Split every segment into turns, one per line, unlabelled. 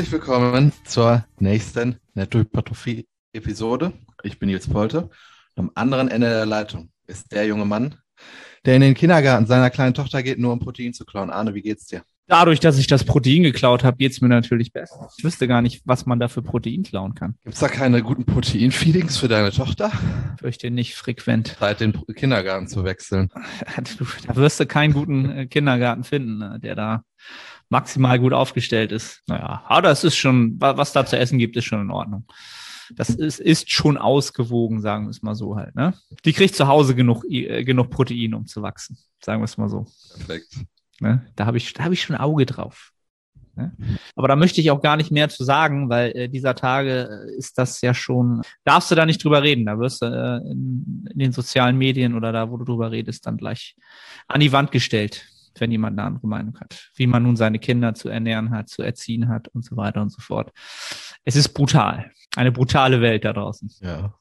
Herzlich willkommen zur nächsten Nettohypertrophie-Episode. Ich bin Nils Polte. Am anderen Ende der Leitung ist der junge Mann, der in den Kindergarten seiner kleinen Tochter geht, nur um Protein zu klauen. Arne, wie geht's dir?
Dadurch, dass ich das Protein geklaut habe, geht's mir natürlich besser. Ich wüsste gar nicht, was man da für Protein klauen kann.
Gibt's da keine guten Protein-Feedings für deine Tochter?
Fürchte nicht frequent.
Zeit, den Kindergarten zu wechseln.
Da wirst du keinen guten äh, Kindergarten finden, ne, der da maximal gut aufgestellt ist. Naja, aber das ist schon, was da zu essen gibt, ist schon in Ordnung. Das ist, ist schon ausgewogen, sagen wir es mal so halt. Ne? Die kriegt zu Hause genug, äh, genug Protein, um zu wachsen, sagen wir es mal so. Perfekt. Ne? Da habe ich, da hab ich schon ein Auge drauf. Ne? Aber da möchte ich auch gar nicht mehr zu sagen, weil äh, dieser Tage äh, ist das ja schon, darfst du da nicht drüber reden. Da wirst du äh, in, in, den sozialen Medien oder da, wo du drüber redest, dann gleich an die Wand gestellt, wenn jemand eine andere Meinung hat. Wie man nun seine Kinder zu ernähren hat, zu erziehen hat und so weiter und so fort. Es ist brutal. Eine brutale Welt da draußen. Ja.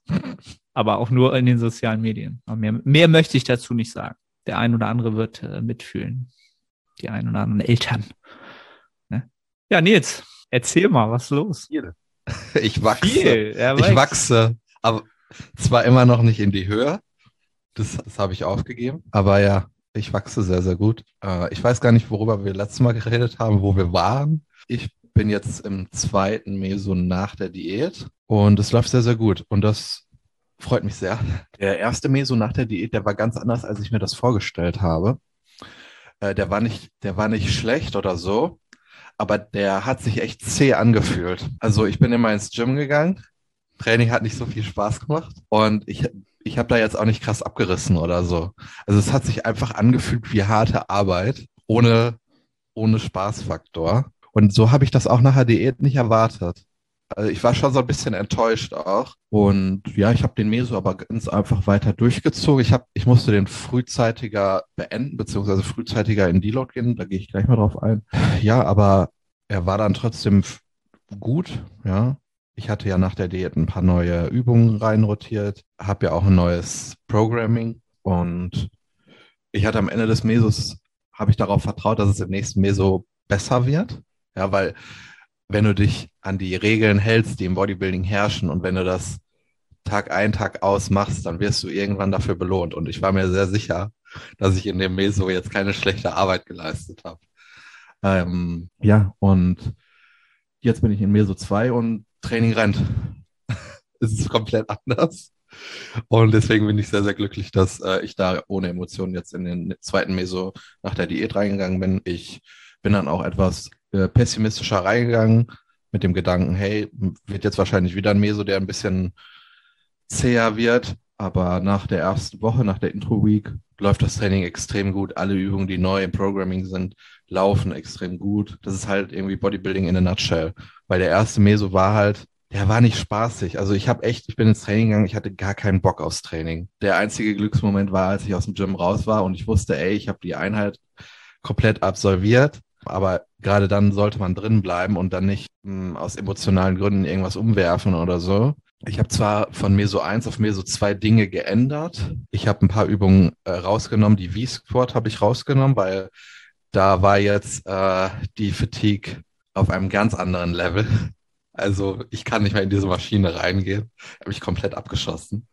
Aber auch nur in den sozialen Medien. Aber mehr, mehr möchte ich dazu nicht sagen. Der ein oder andere wird äh, mitfühlen die ein oder anderen Eltern. Ne? Ja, Nils, erzähl mal, was ist los?
Ich wachse. Viel, ich wachse, aber zwar immer noch nicht in die Höhe. Das, das habe ich aufgegeben. Aber ja, ich wachse sehr, sehr gut. Äh, ich weiß gar nicht, worüber wir letztes Mal geredet haben, wo wir waren. Ich bin jetzt im zweiten Meso nach der Diät und es läuft sehr, sehr gut. Und das freut mich sehr. Der erste Meso nach der Diät, der war ganz anders, als ich mir das vorgestellt habe. Äh, der war nicht, der war nicht schlecht oder so, aber der hat sich echt zäh angefühlt. Also ich bin immer ins Gym gegangen. Training hat nicht so viel Spaß gemacht und ich, ich habe da jetzt auch nicht krass abgerissen oder so. Also es hat sich einfach angefühlt wie harte Arbeit ohne, ohne Spaßfaktor. Und so habe ich das auch nach der Diät nicht erwartet. Also ich war schon so ein bisschen enttäuscht auch. Und ja, ich habe den Meso aber ganz einfach weiter durchgezogen. Ich, hab, ich musste den frühzeitiger beenden, beziehungsweise frühzeitiger in Deload gehen. Da gehe ich gleich mal drauf ein. Ja, aber er war dann trotzdem gut, ja. Ich hatte ja nach der Diät ein paar neue Übungen reinrotiert, habe ja auch ein neues Programming und ich hatte am Ende des Mesos, habe ich darauf vertraut, dass es im nächsten Meso besser wird. Ja, weil wenn du dich an die Regeln hältst, die im Bodybuilding herrschen und wenn du das Tag ein, Tag aus machst, dann wirst du irgendwann dafür belohnt. Und ich war mir sehr sicher, dass ich in dem Meso jetzt keine schlechte Arbeit geleistet habe. Ähm, ja, und jetzt bin ich in Meso 2 und Training rennt. es ist komplett anders. Und deswegen bin ich sehr, sehr glücklich, dass äh, ich da ohne Emotionen jetzt in den zweiten Meso nach der Diät reingegangen bin. Ich bin dann auch etwas äh, pessimistischer reingegangen mit dem Gedanken, hey, wird jetzt wahrscheinlich wieder ein Meso, der ein bisschen zäher wird. Aber nach der ersten Woche, nach der Intro-Week, läuft das Training extrem gut. Alle Übungen, die neu im Programming sind, laufen extrem gut. Das ist halt irgendwie Bodybuilding in a nutshell. Weil der erste Meso war halt, der war nicht spaßig. Also ich habe echt, ich bin ins Training gegangen, ich hatte gar keinen Bock aufs Training. Der einzige Glücksmoment war, als ich aus dem Gym raus war und ich wusste, ey, ich habe die Einheit komplett absolviert aber gerade dann sollte man drin bleiben und dann nicht mh, hm, aus emotionalen Gründen irgendwas umwerfen oder so. Ich habe zwar von Meso 1 auf Meso 2 Dinge geändert. Ich habe ein paar Übungen äh, rausgenommen. Die V-Squat habe ich rausgenommen, weil da war jetzt äh, die Fatigue auf einem ganz anderen Level. Also ich kann nicht mehr in diese Maschine reingehen. Habe ich komplett abgeschossen.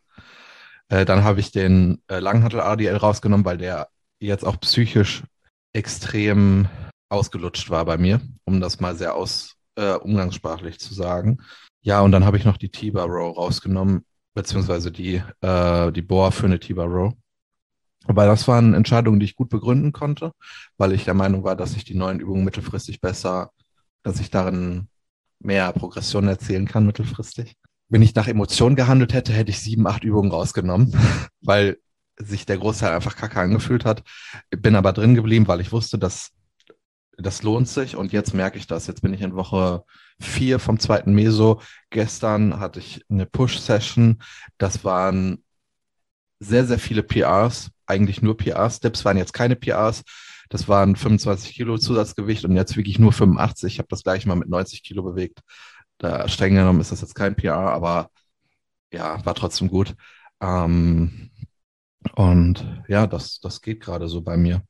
Äh, dann habe ich den äh, Langhantel RDL rausgenommen, weil der jetzt auch psychisch extrem ausgelutscht war bei mir, um das mal sehr aus, äh, umgangssprachlich zu sagen. Ja, und dann habe ich noch die T-Bar Row rausgenommen, beziehungsweise die, äh, die Bohr für eine T-Bar Row. Aber das waren Entscheidungen, die ich gut begründen konnte, weil ich der Meinung war, dass ich die neuen Übungen mittelfristig besser, dass ich darin mehr Progression erzielen kann mittelfristig. Wenn ich nach Emotionen gehandelt hätte, hätte ich sieben, acht Übungen rausgenommen, weil sich der Großteil einfach kacke angefühlt hat. Bin aber drin geblieben, weil ich wusste, dass das lohnt sich und jetzt merke ich das. Jetzt bin ich in Woche vier vom zweiten Meso. Gestern hatte ich eine Push-Session. Das waren sehr, sehr viele PRs, eigentlich nur PRs. Dips waren jetzt keine PRs. Das waren 25 Kilo Zusatzgewicht und jetzt wiege ich nur 85. Ich habe das gleiche mal mit 90 Kilo bewegt. Da streng genommen ist das jetzt kein PR, aber ja, war trotzdem gut. Ähm, und ja, das, das geht gerade so bei mir.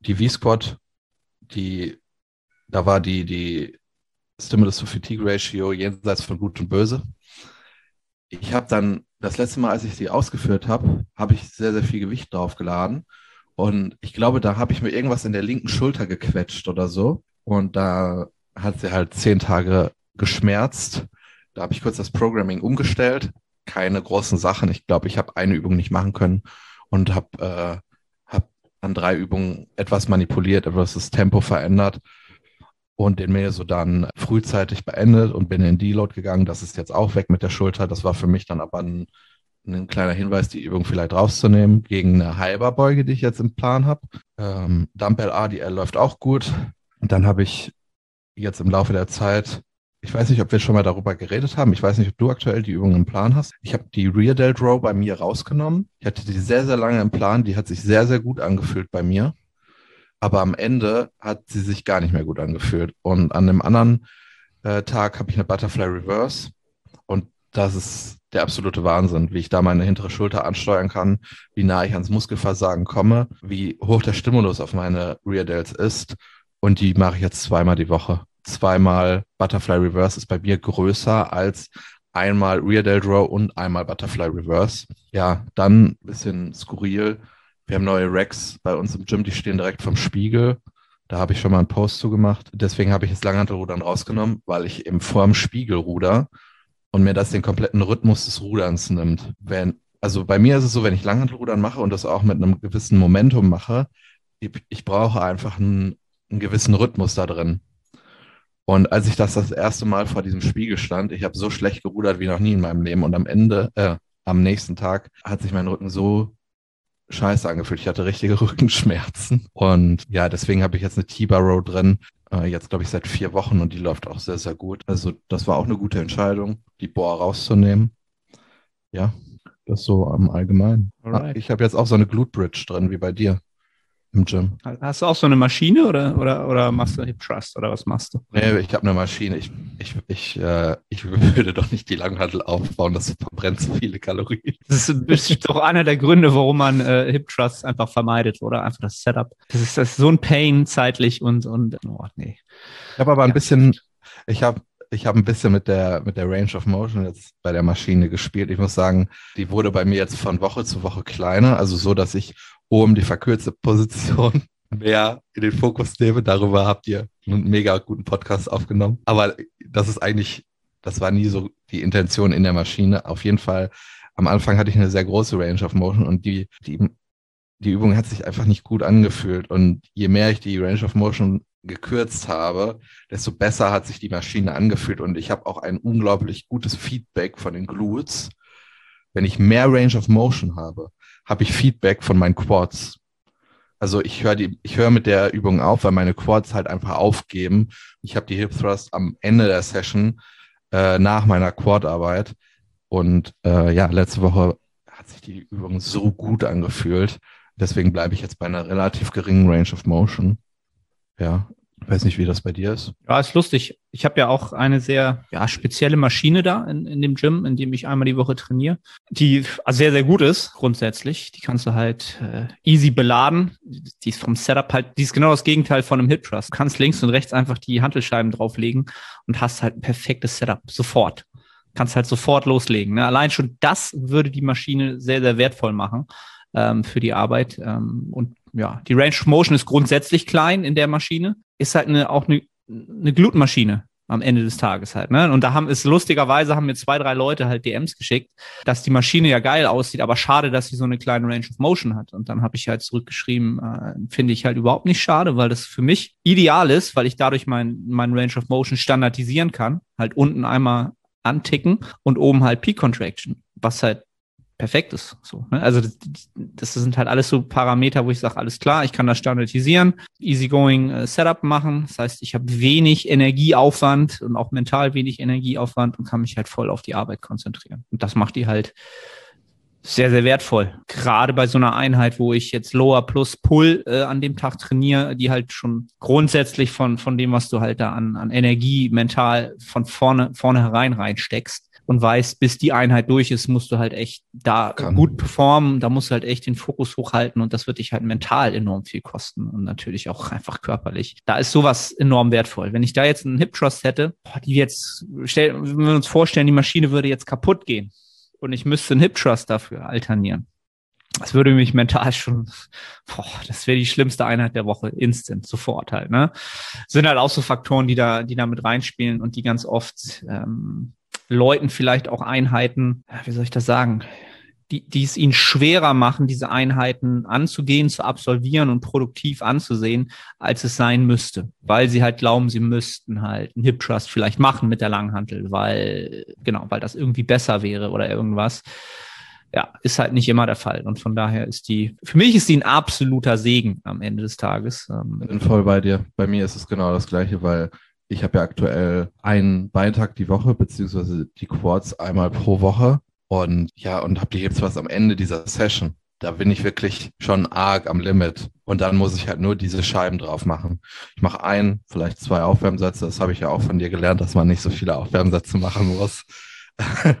Die V-Squad die, da war die, die Stimulus to Fatigue Ratio jenseits von Gut und Böse. Ich habe dann das letzte Mal, als ich sie ausgeführt habe, habe ich sehr, sehr viel Gewicht draufgeladen. Und ich glaube, da habe ich mir irgendwas in der linken Schulter gequetscht oder so. Und da hat sie halt zehn Tage geschmerzt. Da habe ich kurz das Programming umgestellt. Keine großen Sachen. Ich glaube, ich habe eine Übung nicht machen können und habe äh, hab an drei Übungen etwas manipuliert, etwas das Tempo verändert und den Meso dann frühzeitig beendet und bin in Deload gegangen. Das ist jetzt auch weg mit der Schulter. Das war für mich dann aber ein, ein kleiner Hinweis, die Übung vielleicht rauszunehmen gegen eine Halberbeuge, die ich jetzt im Plan habe. Ähm, Dumbbell RDL läuft auch gut. Und dann habe ich jetzt im Laufe der Zeit, ich weiß nicht, ob wir schon mal darüber geredet haben. Ich weiß nicht, ob du aktuell die Übung im Plan hast. Ich habe die Rear Delt Row bei mir rausgenommen. Ich hatte die sehr, sehr lange im Plan. Die hat sich sehr, sehr gut angefühlt bei mir aber am Ende hat sie sich gar nicht mehr gut angefühlt. Und an dem anderen äh, Tag habe ich eine Butterfly Reverse und das ist der absolute Wahnsinn, wie ich da meine hintere Schulter ansteuern kann, wie nah ich ans Muskelversagen komme, wie hoch der Stimulus auf meine Rear Delts ist. Und die mache ich jetzt zweimal die Woche. Zweimal Butterfly Reverse ist bei mir größer als einmal Rear Delt Row und einmal Butterfly Reverse. Ja, dann ein bisschen skurril wir haben neue Racks bei uns im Gym, die stehen direkt vom Spiegel. Da habe ich schon mal einen Post zu gemacht. Deswegen habe ich das Langhantelrudern rausgenommen, weil ich eben vorm Spiegel ruder und mir das den kompletten Rhythmus des Ruderns nimmt. Wenn, also bei mir ist es so, wenn ich Langhantelrudern mache und das auch mit einem gewissen Momentum mache, ich, ich brauche einfach einen, einen gewissen Rhythmus da drin. Und als ich das das erste Mal vor diesem Spiegel stand, ich habe so schlecht gerudert wie noch nie in meinem Leben. Und am Ende, äh, am nächsten Tag, hat sich mein Rücken so scheiße angefühlt. Ich hatte richtige Rückenschmerzen. Und ja, deswegen habe ich jetzt eine T-Bar Row drin. Äh, jetzt glaube ich seit vier Wochen und die läuft auch sehr, sehr gut. Also das war auch eine gute Entscheidung, die Bohr rauszunehmen. Ja, das so am Allgemeinen. Ah, ich habe jetzt auch so eine Glute Bridge drin, wie bei dir im Gym.
Hast du auch so eine Maschine oder, oder, oder machst du Hip Trust oder was machst du?
Nee, ich habe eine Maschine. Ich, ich, ich, äh, ich würde doch nicht die Langhantel aufbauen, das verbrennt zu viele Kalorien.
Das ist doch einer der Gründe, warum man äh, Hip Trust einfach vermeidet, oder? Einfach das Setup. Das ist, das ist so ein Pain zeitlich und, und oh, nee.
Ich habe aber ein ja. bisschen, ich habe ich habe ein bisschen mit der, mit der Range of Motion jetzt bei der Maschine gespielt. Ich muss sagen, die wurde bei mir jetzt von Woche zu Woche kleiner, also so, dass ich oben die verkürzte Position mehr in den Fokus nehme. Darüber habt ihr einen mega guten Podcast aufgenommen. Aber das ist eigentlich, das war nie so die Intention in der Maschine. Auf jeden Fall, am Anfang hatte ich eine sehr große Range of Motion und die, die, die Übung hat sich einfach nicht gut angefühlt. Und je mehr ich die Range of Motion gekürzt habe, desto besser hat sich die Maschine angefühlt. Und ich habe auch ein unglaublich gutes Feedback von den Glutes, wenn ich mehr Range of Motion habe habe ich Feedback von meinen Quads. Also ich höre die, ich höre mit der Übung auf, weil meine Quads halt einfach aufgeben. Ich habe die Hip Thrust am Ende der Session äh, nach meiner Quad-Arbeit. Und äh, ja, letzte Woche hat sich die Übung so gut angefühlt. Deswegen bleibe ich jetzt bei einer relativ geringen Range of Motion. Ja, ich weiß nicht, wie das bei dir ist.
Ja, ist lustig. Ich habe ja auch eine sehr ja, spezielle Maschine da in, in dem Gym, in dem ich einmal die Woche trainiere, die sehr, sehr gut ist grundsätzlich. Die kannst du halt äh, easy beladen. Die ist vom Setup halt, die ist genau das Gegenteil von einem Hip Thrust. Du kannst links und rechts einfach die Handelscheiben drauflegen und hast halt ein perfektes Setup sofort. Kannst halt sofort loslegen. Ne? Allein schon das würde die Maschine sehr, sehr wertvoll machen ähm, für die Arbeit. Ähm, und ja, die Range of Motion ist grundsätzlich klein in der Maschine, ist halt eine, auch eine, eine Glutenmaschine am Ende des Tages halt. Ne? Und da haben es lustigerweise haben mir zwei, drei Leute halt DMs geschickt, dass die Maschine ja geil aussieht, aber schade, dass sie so eine kleine Range of Motion hat. Und dann habe ich halt zurückgeschrieben, äh, finde ich halt überhaupt nicht schade, weil das für mich ideal ist, weil ich dadurch mein, mein Range of Motion standardisieren kann. Halt unten einmal anticken und oben halt Peak Contraction, was halt perfekt ist. So, ne? Also das, das, sind halt alles so Parameter, wo ich sage, alles klar, ich kann das standardisieren, easygoing äh, Setup machen. Das heißt, ich habe wenig Energieaufwand und auch mental wenig Energieaufwand und kann mich halt voll auf die Arbeit konzentrieren. Und das macht die halt sehr, sehr wertvoll. Gerade bei so einer Einheit, wo ich jetzt Lower plus Pull äh, an dem Tag trainiere, die halt schon grundsätzlich von, von dem, was du halt da an, an Energie mental von vorne, vorne herein reinsteckst, und weißt, bis die Einheit durch ist, musst du halt echt da Kann. gut performen, da musst du halt echt den Fokus hochhalten und das wird dich halt mental enorm viel kosten und natürlich auch einfach körperlich. Da ist sowas enorm wertvoll. Wenn ich da jetzt einen Hip Trust hätte, die jetzt, stell, wenn wir uns vorstellen, die Maschine würde jetzt kaputt gehen und ich müsste einen Hip Trust dafür alternieren das würde mich mental schon, boah, das wäre die schlimmste Einheit der Woche, instant, sofort halt, ne? Sind halt auch so Faktoren, die da, die da mit reinspielen und die ganz oft ähm, Leuten vielleicht auch Einheiten, wie soll ich das sagen, die, die es ihnen schwerer machen, diese Einheiten anzugehen, zu absolvieren und produktiv anzusehen, als es sein müsste, weil sie halt glauben, sie müssten halt einen Hip Trust vielleicht machen mit der Langhantel, weil, genau, weil das irgendwie besser wäre oder irgendwas ja, ist halt nicht immer der Fall. Und von daher ist die, für mich ist die ein absoluter Segen am Ende des Tages.
Ähm, Bin voll bei dir. Bei mir ist es genau das Gleiche, weil ich habe ja aktuell einen Beintag die Woche, beziehungsweise die Quads einmal pro Woche. Und ja, und habe die jetzt was am Ende dieser Session. Da bin ich wirklich schon arg am Limit. Und dann muss ich halt nur diese Scheiben drauf machen. Ich mache ein, vielleicht zwei Aufwärmsätze. Das habe ich ja auch von dir gelernt, dass man nicht so viele Aufwärmsätze machen muss.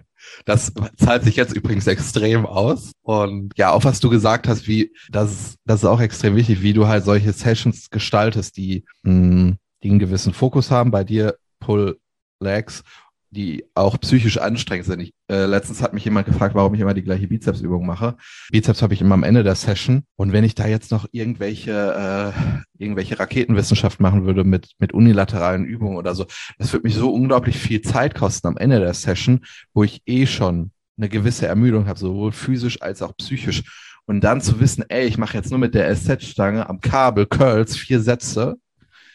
Das zahlt sich jetzt übrigens extrem aus. Und ja, auch was du gesagt hast, wie, das, das ist auch extrem wichtig, wie du halt solche Sessions gestaltest, die, mh, hm, die einen gewissen Fokus haben. Bei dir Pull Legs die auch psychisch anstrengend sind. Ich, äh, letztens hat mich jemand gefragt, warum ich immer die gleiche Bizepsübung mache. Bizeps habe ich immer am Ende der Session. Und wenn ich da jetzt noch irgendwelche, äh, irgendwelche Raketenwissenschaft machen würde mit, mit unilateralen Übungen oder so, das würde mich so unglaublich viel Zeit kosten am Ende der Session, wo ich eh schon eine gewisse Ermüdung habe, sowohl physisch als auch psychisch. Und dann zu wissen, ey, ich mache jetzt nur mit der SZ-Stange am Kabel Curls vier Sätze.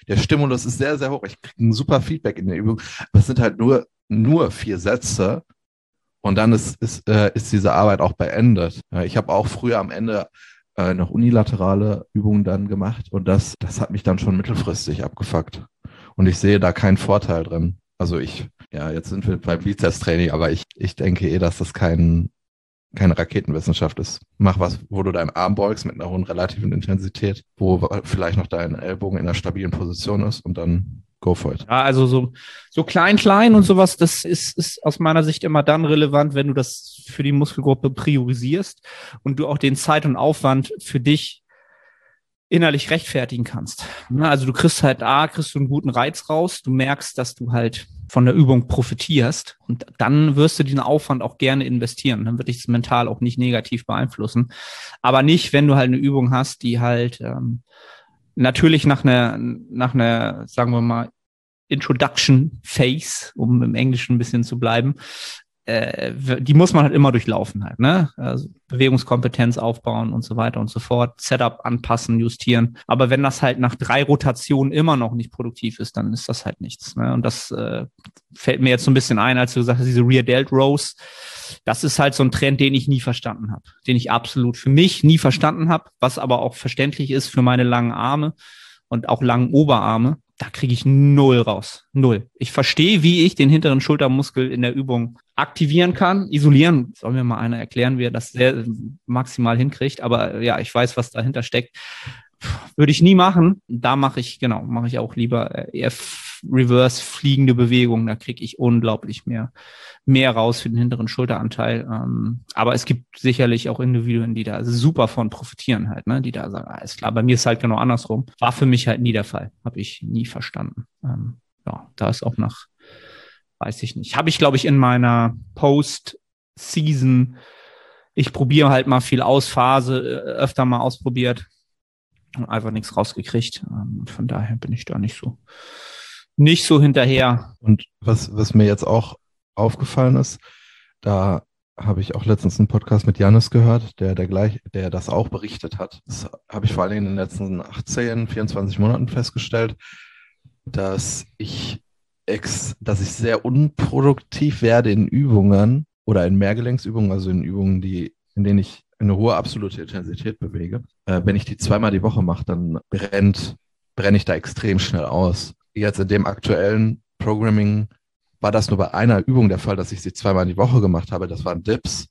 Der Stimulus ist sehr, sehr hoch. Ich kriege ein super Feedback in der Übung. Aber es sind halt nur nur vier Sätze und dann ist, ist, äh, ist diese Arbeit auch beendet. Ich habe auch früher am Ende äh, noch unilaterale Übungen dann gemacht und das, das hat mich dann schon mittelfristig abgefuckt. Und ich sehe da keinen Vorteil drin. Also ich, ja, jetzt sind wir beim Bizeps-Training, aber ich, ich denke eh, dass das kein, keine Raketenwissenschaft ist. Mach was, wo du deinen Arm beugst mit einer hohen relativen Intensität, wo vielleicht noch dein Ellbogen in einer stabilen Position ist und dann Go for it.
Ja, also so, so klein, klein und sowas, das ist, ist aus meiner Sicht immer dann relevant, wenn du das für die Muskelgruppe priorisierst und du auch den Zeit und Aufwand für dich innerlich rechtfertigen kannst. Also du kriegst halt A, kriegst du einen guten Reiz raus, du merkst, dass du halt von der Übung profitierst und dann wirst du den Aufwand auch gerne investieren. Dann wird dich das mental auch nicht negativ beeinflussen. Aber nicht, wenn du halt eine Übung hast, die halt ähm, natürlich nach einer, nach einer, sagen wir mal, Introduction Phase, um im Englischen ein bisschen zu bleiben, äh, die muss man halt immer durchlaufen halt, ne? Also Bewegungskompetenz aufbauen und so weiter und so fort, Setup anpassen, justieren. Aber wenn das halt nach drei Rotationen immer noch nicht produktiv ist, dann ist das halt nichts. Ne? Und das äh, fällt mir jetzt so ein bisschen ein, als du gesagt hast, diese Rear Delt Rows, das ist halt so ein Trend, den ich nie verstanden habe, den ich absolut für mich nie verstanden habe, was aber auch verständlich ist für meine langen Arme und auch langen Oberarme da kriege ich null raus. Null. Ich verstehe, wie ich den hinteren Schultermuskel in der Übung aktivieren kann, isolieren. Soll mir mal einer erklären, wie er das sehr maximal hinkriegt. Aber ja, ich weiß, was dahinter steckt. Würde ich nie machen. Da mache ich, genau, mache ich auch lieber eher reverse fliegende Bewegungen. Da kriege ich unglaublich mehr, mehr raus für den hinteren Schulteranteil. Ähm, aber es gibt sicherlich auch Individuen, die da super von profitieren halt, ne? die da sagen, alles klar, bei mir ist halt genau andersrum. War für mich halt nie der Fall. Habe ich nie verstanden. Ähm, ja, da ist auch nach, weiß ich nicht. Habe ich, glaube ich, in meiner Post-Season ich probiere halt mal viel aus, Phase äh, öfter mal ausprobiert und einfach nichts rausgekriegt. Ähm, von daher bin ich da nicht so nicht so hinterher.
Und was, was mir jetzt auch aufgefallen ist, da habe ich auch letztens einen Podcast mit Janis gehört, der, der gleich, der das auch berichtet hat. Das habe ich vor allem in den letzten 18, 24 Monaten festgestellt, dass ich ex, dass ich sehr unproduktiv werde in Übungen oder in Mehrgelenksübungen, also in Übungen, die, in denen ich eine hohe absolute Intensität bewege. Äh, wenn ich die zweimal die Woche mache, dann brennt, brenne ich da extrem schnell aus jetzt in dem aktuellen Programming war das nur bei einer Übung der Fall, dass ich sie zweimal die Woche gemacht habe. Das waren Dips.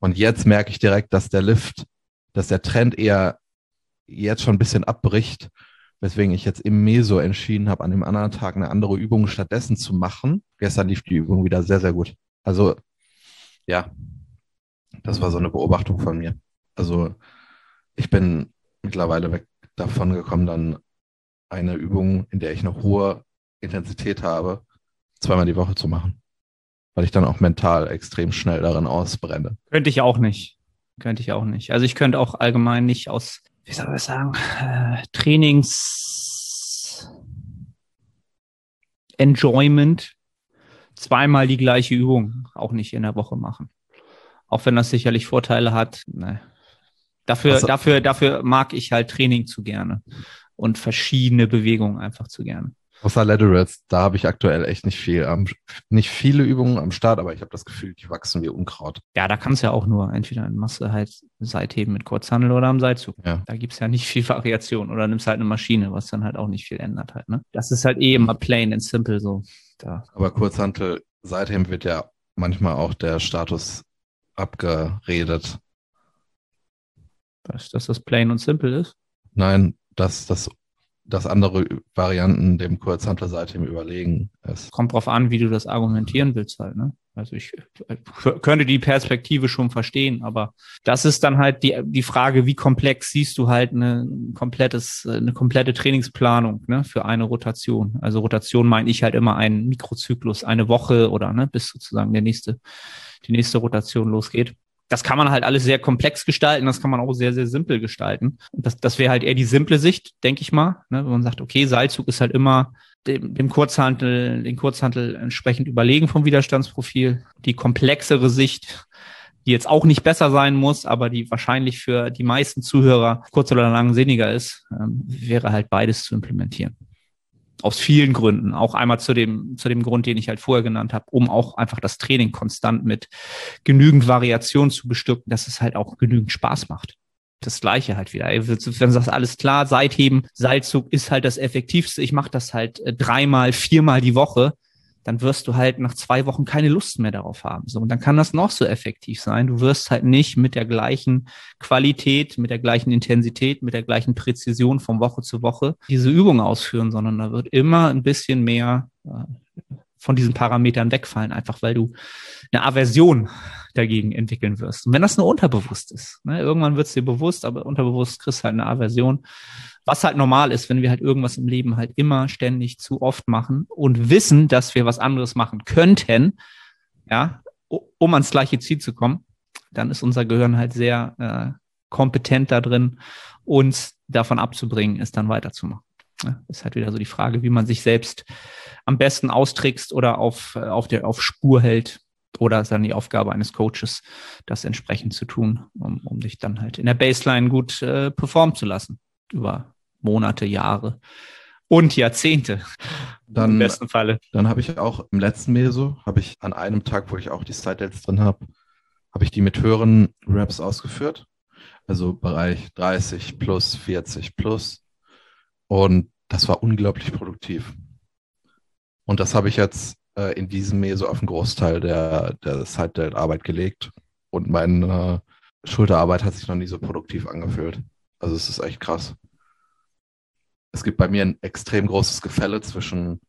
Und jetzt merke ich direkt, dass der Lift, dass der Trend eher jetzt schon ein bisschen abbricht, weswegen ich jetzt im Meso entschieden habe, an dem anderen Tag eine andere Übung stattdessen zu machen. Gestern lief die Übung wieder sehr, sehr gut. Also, ja, das war so eine Beobachtung von mir. Also, ich bin mittlerweile weg davon gekommen, dann eine Übung, in der ich eine hohe Intensität habe, zweimal die Woche zu machen. Weil ich dann auch mental extrem schnell darin ausbrenne.
Könnte ich auch nicht. Könnte ich auch nicht. Also ich könnte auch allgemein nicht aus, wie soll ich sagen, äh, Trainings Enjoyment zweimal die gleiche Übung auch nicht in der Woche machen. Auch wenn das sicherlich Vorteile hat. Ne. Dafür, also, dafür, dafür mag ich halt Training zu gerne und verschiedene Bewegungen einfach zu gerne.
Außer Laterals, da habe ich aktuell echt nicht viel, am, nicht viele Übungen am Start, aber ich habe das Gefühl, die wachsen wie Unkraut.
Ja, da kannst du ja auch nur entweder in Masse halt Seitheben mit Kurzhandel oder am Seilzug. Ja. Da gibt's ja nicht viel Variation oder nimmst halt eine Maschine, was dann halt auch nicht viel ändert halt. Ne? Das ist halt eh immer plain and simple so.
Da. Aber Kurzhantel, Seitheben wird ja manchmal auch der Status abgeredet.
Was, dass das plain und simple ist?
Nein, dass das dass andere Varianten dem Kurzhantel seitdem überlegen ist.
Kommt drauf an, wie du das argumentieren willst halt, ne? Also ich könnte die Perspektive schon verstehen, aber das ist dann halt die, die Frage, wie komplex siehst du halt eine komplettes, eine komplette Trainingsplanung ne, für eine Rotation. Also Rotation meine ich halt immer einen Mikrozyklus, eine Woche oder ne, bis sozusagen der nächste, die nächste Rotation losgeht das kann man halt alles sehr komplex gestalten, das kann man auch sehr, sehr simpel gestalten. Das, das wäre halt eher die simple Sicht, denke ich mal. Ne? Wenn man sagt, okay, Seilzug ist halt immer dem, dem Kurzhantel, den Kurzhantel entsprechend überlegen vom Widerstandsprofil. Die komplexere Sicht, die jetzt auch nicht besser sein muss, aber die wahrscheinlich für die meisten Zuhörer kurz oder lang sinniger ist, ähm, wäre halt beides zu implementieren. Aus vielen Gründen. Auch einmal zu dem, zu dem Grund, den ich halt vorher genannt habe, um auch einfach das Training konstant mit genügend Variation zu bestücken, dass es halt auch genügend Spaß macht. Das gleiche halt wieder. Wenn du sagst, alles klar, Seitheben, Seilzug ist halt das Effektivste. Ich mache das halt äh, dreimal, viermal die Woche dann wirst du halt nach zwei Wochen keine Lust mehr darauf haben. So, und dann kann das noch so effektiv sein. Du wirst halt nicht mit der gleichen Qualität, mit der gleichen Intensität, mit der gleichen Präzision von Woche zu Woche diese Übung ausführen, sondern da wird immer ein bisschen mehr äh, von diesen Parametern wegfallen, einfach weil du eine Aversion dagegen entwickeln wirst. Und wenn das nur unterbewusst ist, ne, irgendwann wird es dir bewusst, aber unterbewusst kriegst du halt eine Aversion. Was halt normal ist, wenn wir halt irgendwas im Leben halt immer ständig zu oft machen und wissen, dass wir was anderes machen könnten, ja, um ans gleiche Ziel zu kommen, dann ist unser Gehirn halt sehr äh, kompetent da drin, uns davon abzubringen, es dann weiterzumachen. Ja, ist halt wieder so die Frage, wie man sich selbst am besten austrickst oder auf, äh, auf der auf Spur hält. Oder ist dann die Aufgabe eines Coaches, das entsprechend zu tun, um, um dich dann halt in der Baseline gut äh, performen zu lassen. Über Monate, Jahre und Jahrzehnte.
Dann, Im besten Falle. Dann habe ich auch im letzten Meso, habe ich an einem Tag, wo ich auch die Side-Dates drin habe, habe ich die mit höheren Raps ausgeführt. Also Bereich 30 plus, 40 plus. Und das war unglaublich produktiv. Und das habe ich jetzt äh, in diesem Meso auf einen Großteil der, der Side-Date-Arbeit gelegt. Und meine äh, Schulterarbeit hat sich noch nie so produktiv angefühlt. Also es ist echt krass es gibt bei mir ein extrem großes Gefälle zwischen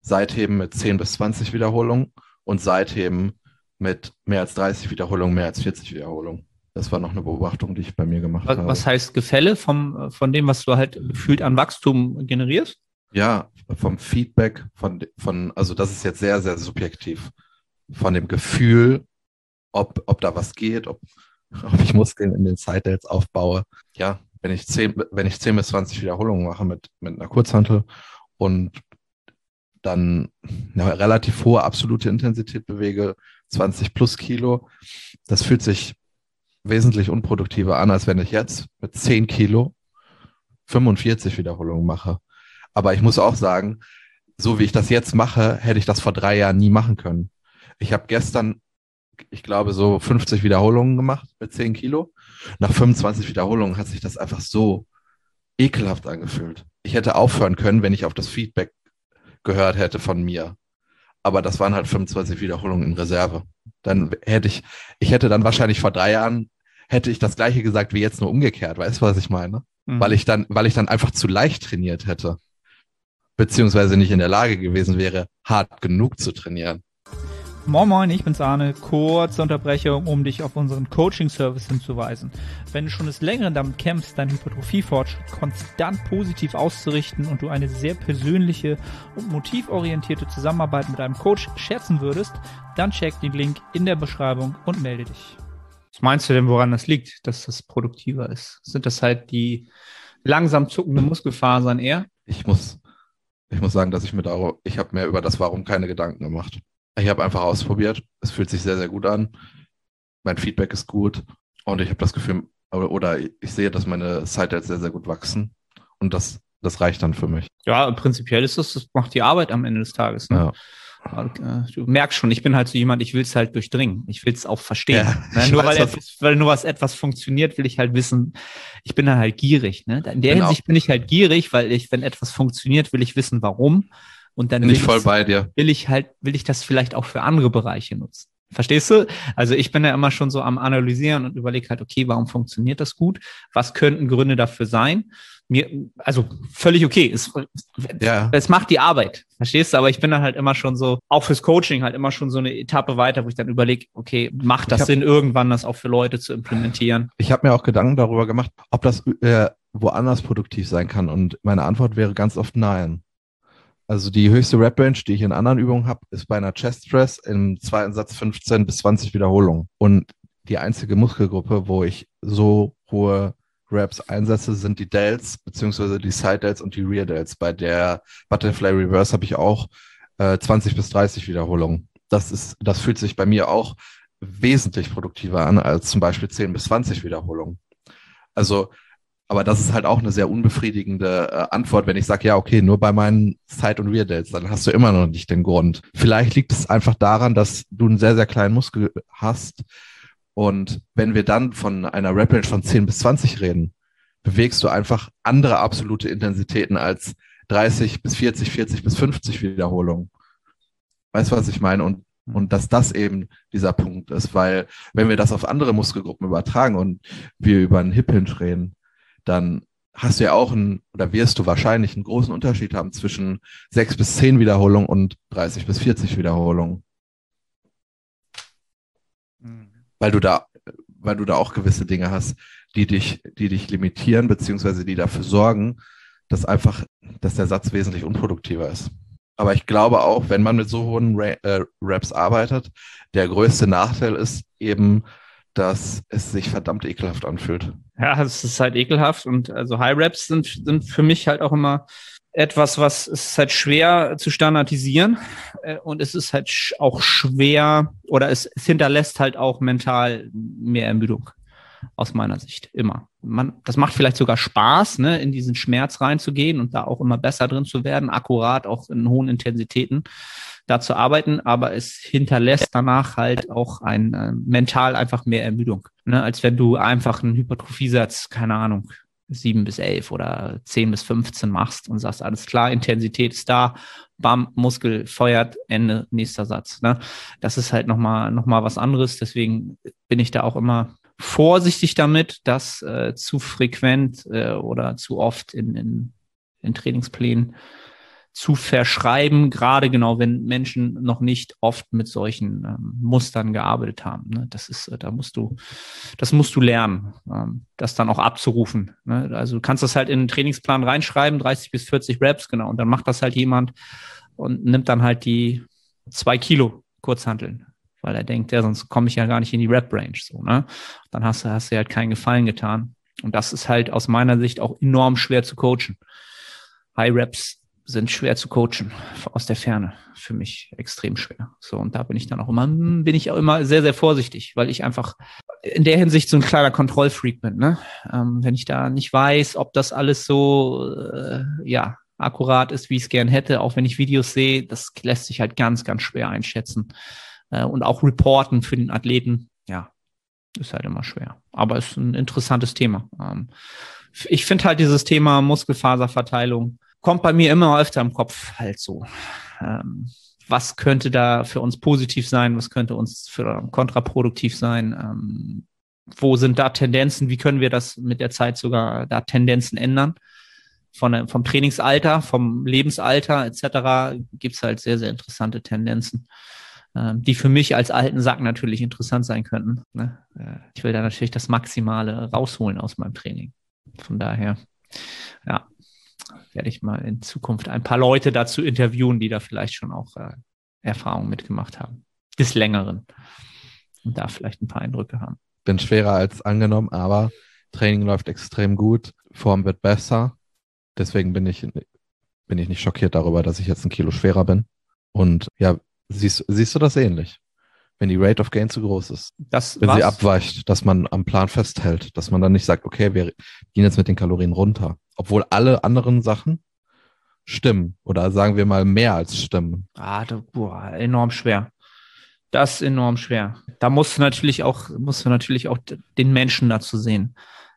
Seitheben mit 10 bis 20 Wiederholungen und Seitheben mit mehr als 30 Wiederholungen, mehr als 40 Wiederholungen. Das war noch eine Beobachtung, die ich bei mir gemacht
was,
habe.
Was heißt Gefälle vom, von dem, was du halt gefühlt an Wachstum generierst?
Ja, vom Feedback, von, von, also das ist jetzt sehr, sehr subjektiv. Von dem Gefühl, ob, ob da was geht, ob, ob ich Muskeln in den Side aufbaue. Ja, wenn ich 10, wenn ich 10 bis 20 Wiederholungen mache mit, mit einer Kurzhantel und dann eine relativ hohe absolute Intensität bewege, 20 plus Kilo, das fühlt sich wesentlich unproduktiver an, als wenn ich jetzt mit 10 Kilo 45 Wiederholungen mache. Aber ich muss auch sagen, so wie ich das jetzt mache, hätte ich das vor drei Jahren nie machen können. Ich habe gestern, ich glaube, so 50 Wiederholungen gemacht mit 10 Kilo nach 25 Wiederholungen hat sich das einfach so ekelhaft angefühlt. Ich hätte aufhören können, wenn ich auf das Feedback gehört hätte von mir. Aber das waren halt 25 Wiederholungen in Reserve. Dann hätte ich, ich hätte dann wahrscheinlich vor drei Jahren, hätte ich das gleiche gesagt wie jetzt nur umgekehrt. Weißt du, was ich meine? Mhm. Weil ich dann, weil ich dann einfach zu leicht trainiert hätte. Beziehungsweise nicht in der Lage gewesen wäre, hart genug zu trainieren.
Moin Moin, ich bin's Arne. Kurze Unterbrechung, um dich auf unseren Coaching-Service hinzuweisen. Wenn du schon des Längeren damit kämpfst, deinen Hypertrophie-Fortschritt konstant positiv auszurichten und du eine sehr persönliche und motivorientierte Zusammenarbeit mit einem Coach schätzen würdest, dann check den Link in der Beschreibung und melde dich. Was meinst du denn, woran das liegt, dass das produktiver ist? Sind das halt die langsam zuckenden Muskelfasern eher?
Ich muss, ich muss sagen, dass ich mir darüber, ich habe mir über das Warum keine Gedanken gemacht. Ich habe einfach ausprobiert. Es fühlt sich sehr, sehr gut an. Mein Feedback ist gut. Und ich habe das Gefühl, oder ich sehe, dass meine Site sehr, sehr gut wachsen. Und das, das reicht dann für mich.
Ja, prinzipiell ist das, das macht die Arbeit am Ende des Tages. Ne? Ja. Äh, du merkst schon, ich bin halt so jemand, ich will es halt durchdringen. Ich will es auch verstehen. Ja, ne? Nur weil, etwas, weil nur was etwas funktioniert, will ich halt wissen, ich bin dann halt gierig. Ne? In der genau. Hinsicht bin ich halt gierig, weil ich, wenn etwas funktioniert, will ich wissen, warum. Und dann
Bin will ich voll bei dir.
Will ich halt, will ich das vielleicht auch für andere Bereiche nutzen. Verstehst du? Also ich bin ja immer schon so am Analysieren und überlege halt, okay, warum funktioniert das gut? Was könnten Gründe dafür sein? Mir, also völlig okay. Es, ja. es macht die Arbeit. Verstehst du? Aber ich bin dann halt immer schon so, auch fürs Coaching halt immer schon so eine Etappe weiter, wo ich dann überlege, okay, macht das hab, Sinn, irgendwann das auch für Leute zu implementieren?
Ich habe mir auch Gedanken darüber gemacht, ob das äh, woanders produktiv sein kann. Und meine Antwort wäre ganz oft nein. Also die höchste Rep-Range, die ich in anderen Übungen habe, ist bei einer Chest Press im zweiten Satz 15 bis 20 Wiederholungen. Und die einzige Muskelgruppe, wo ich so hohe Reps einsetze, sind die Delts, beziehungsweise die Side Delts und die Rear Delts. Bei der Butterfly Reverse habe ich auch äh, 20 bis 30 Wiederholungen. Das ist, das fühlt sich bei mir auch wesentlich produktiver an als zum Beispiel 10 bis 20 Wiederholungen. Also aber das ist halt auch eine sehr unbefriedigende äh, Antwort, wenn ich sage, ja, okay, nur bei meinen Side- und Rear-Delts, dann hast du immer noch nicht den Grund. Vielleicht liegt es einfach daran, dass du einen sehr, sehr kleinen Muskel hast. Und wenn wir dann von einer Rep-Range von 10 bis 20 reden, bewegst du einfach andere absolute Intensitäten als 30 bis 40, 40 bis 50 Wiederholungen. Weißt du, was ich meine? Und, und dass das eben dieser Punkt ist, weil wenn wir das auf andere Muskelgruppen übertragen und wir über einen Hip Hinge reden, dann hast du ja auch einen, oder wirst du wahrscheinlich einen großen Unterschied haben zwischen sechs bis zehn Wiederholungen und 30 bis 40 Wiederholungen. Mhm. Weil du da, weil du da auch gewisse Dinge hast, die dich, die dich limitieren, beziehungsweise die dafür sorgen, dass einfach, dass der Satz wesentlich unproduktiver ist. Aber ich glaube auch, wenn man mit so hohen äh, Raps arbeitet, der größte Nachteil ist eben, dass es sich verdammt ekelhaft anfühlt.
Ja, es ist halt ekelhaft und also High Raps sind, sind für mich halt auch immer etwas, was ist halt schwer zu standardisieren äh, und es ist halt auch schwer oder es, es hinterlässt halt auch mental mehr Ermüdung aus meiner Sicht immer. Man, das macht vielleicht sogar Spaß, ne, in diesen Schmerz reinzugehen und da auch immer besser drin zu werden, akkurat auch in hohen Intensitäten da zu arbeiten, aber es hinterlässt danach halt auch ein äh, mental einfach mehr Ermüdung, ne, als wenn du einfach einen Hypertrophiesatz, keine Ahnung, sieben bis elf oder zehn bis 15 machst und sagst, alles klar, Intensität ist da, bam, Muskel feuert, Ende, nächster Satz. Ne? Das ist halt nochmal noch mal was anderes. Deswegen bin ich da auch immer vorsichtig damit, das äh, zu frequent äh, oder zu oft in, in, in Trainingsplänen zu verschreiben, gerade genau, wenn Menschen noch nicht oft mit solchen ähm, Mustern gearbeitet haben. Ne? Das ist, äh, da musst du, das musst du lernen, ähm, das dann auch abzurufen. Ne? Also du kannst das halt in den Trainingsplan reinschreiben, 30 bis 40 Reps, genau, und dann macht das halt jemand und nimmt dann halt die zwei Kilo Kurzhanteln, weil er denkt, ja, sonst komme ich ja gar nicht in die Rep-Range. So, ne? Dann hast du, hast du halt keinen Gefallen getan. Und das ist halt aus meiner Sicht auch enorm schwer zu coachen. High Reps sind schwer zu coachen aus der Ferne. Für mich extrem schwer. So, und da bin ich dann auch immer, bin ich auch immer sehr, sehr vorsichtig, weil ich einfach in der Hinsicht so ein kleiner Kontrollfreak bin. Ne? Ähm, wenn ich da nicht weiß, ob das alles so, äh, ja, akkurat ist, wie ich es gern hätte, auch wenn ich Videos sehe, das lässt sich halt ganz, ganz schwer einschätzen. Äh, und auch reporten für den Athleten, ja, ist halt immer schwer. Aber ist ein interessantes Thema. Ähm, ich finde halt dieses Thema Muskelfaserverteilung kommt bei mir immer öfter im Kopf halt so. Ähm, was könnte da für uns positiv sein? Was könnte uns für kontraproduktiv sein? Ähm, wo sind da Tendenzen? Wie können wir das mit der Zeit sogar da Tendenzen ändern? Von, vom Trainingsalter, vom Lebensalter etc. gibt es halt sehr, sehr interessante Tendenzen. ähm, die für mich als alten Sack natürlich interessant sein könnten. Ne? Äh, ich will da natürlich das Maximale rausholen aus meinem Training. Von daher, ja, werde ich mal in Zukunft ein paar Leute dazu interviewen, die da vielleicht schon auch äh, Erfahrungen mitgemacht haben. Des Längeren. Und da vielleicht ein paar Eindrücke haben.
Bin schwerer als angenommen, aber Training läuft extrem gut. Form wird besser. Deswegen bin ich, bin ich nicht schockiert darüber, dass ich jetzt ein Kilo schwerer bin. Und ja, siehst, siehst du das ähnlich? Wenn die Rate of Gain zu groß ist.
Das
wenn
was?
sie abweicht, dass man am Plan festhält, dass man dann nicht sagt, okay, wir gehen jetzt mit den Kalorien runter. Obwohl alle anderen Sachen stimmen oder sagen wir mal mehr als stimmen.
Ah, da, boah, enorm schwer. Das ist enorm schwer. Da musst du natürlich auch, musst du natürlich auch den Menschen dazu sehen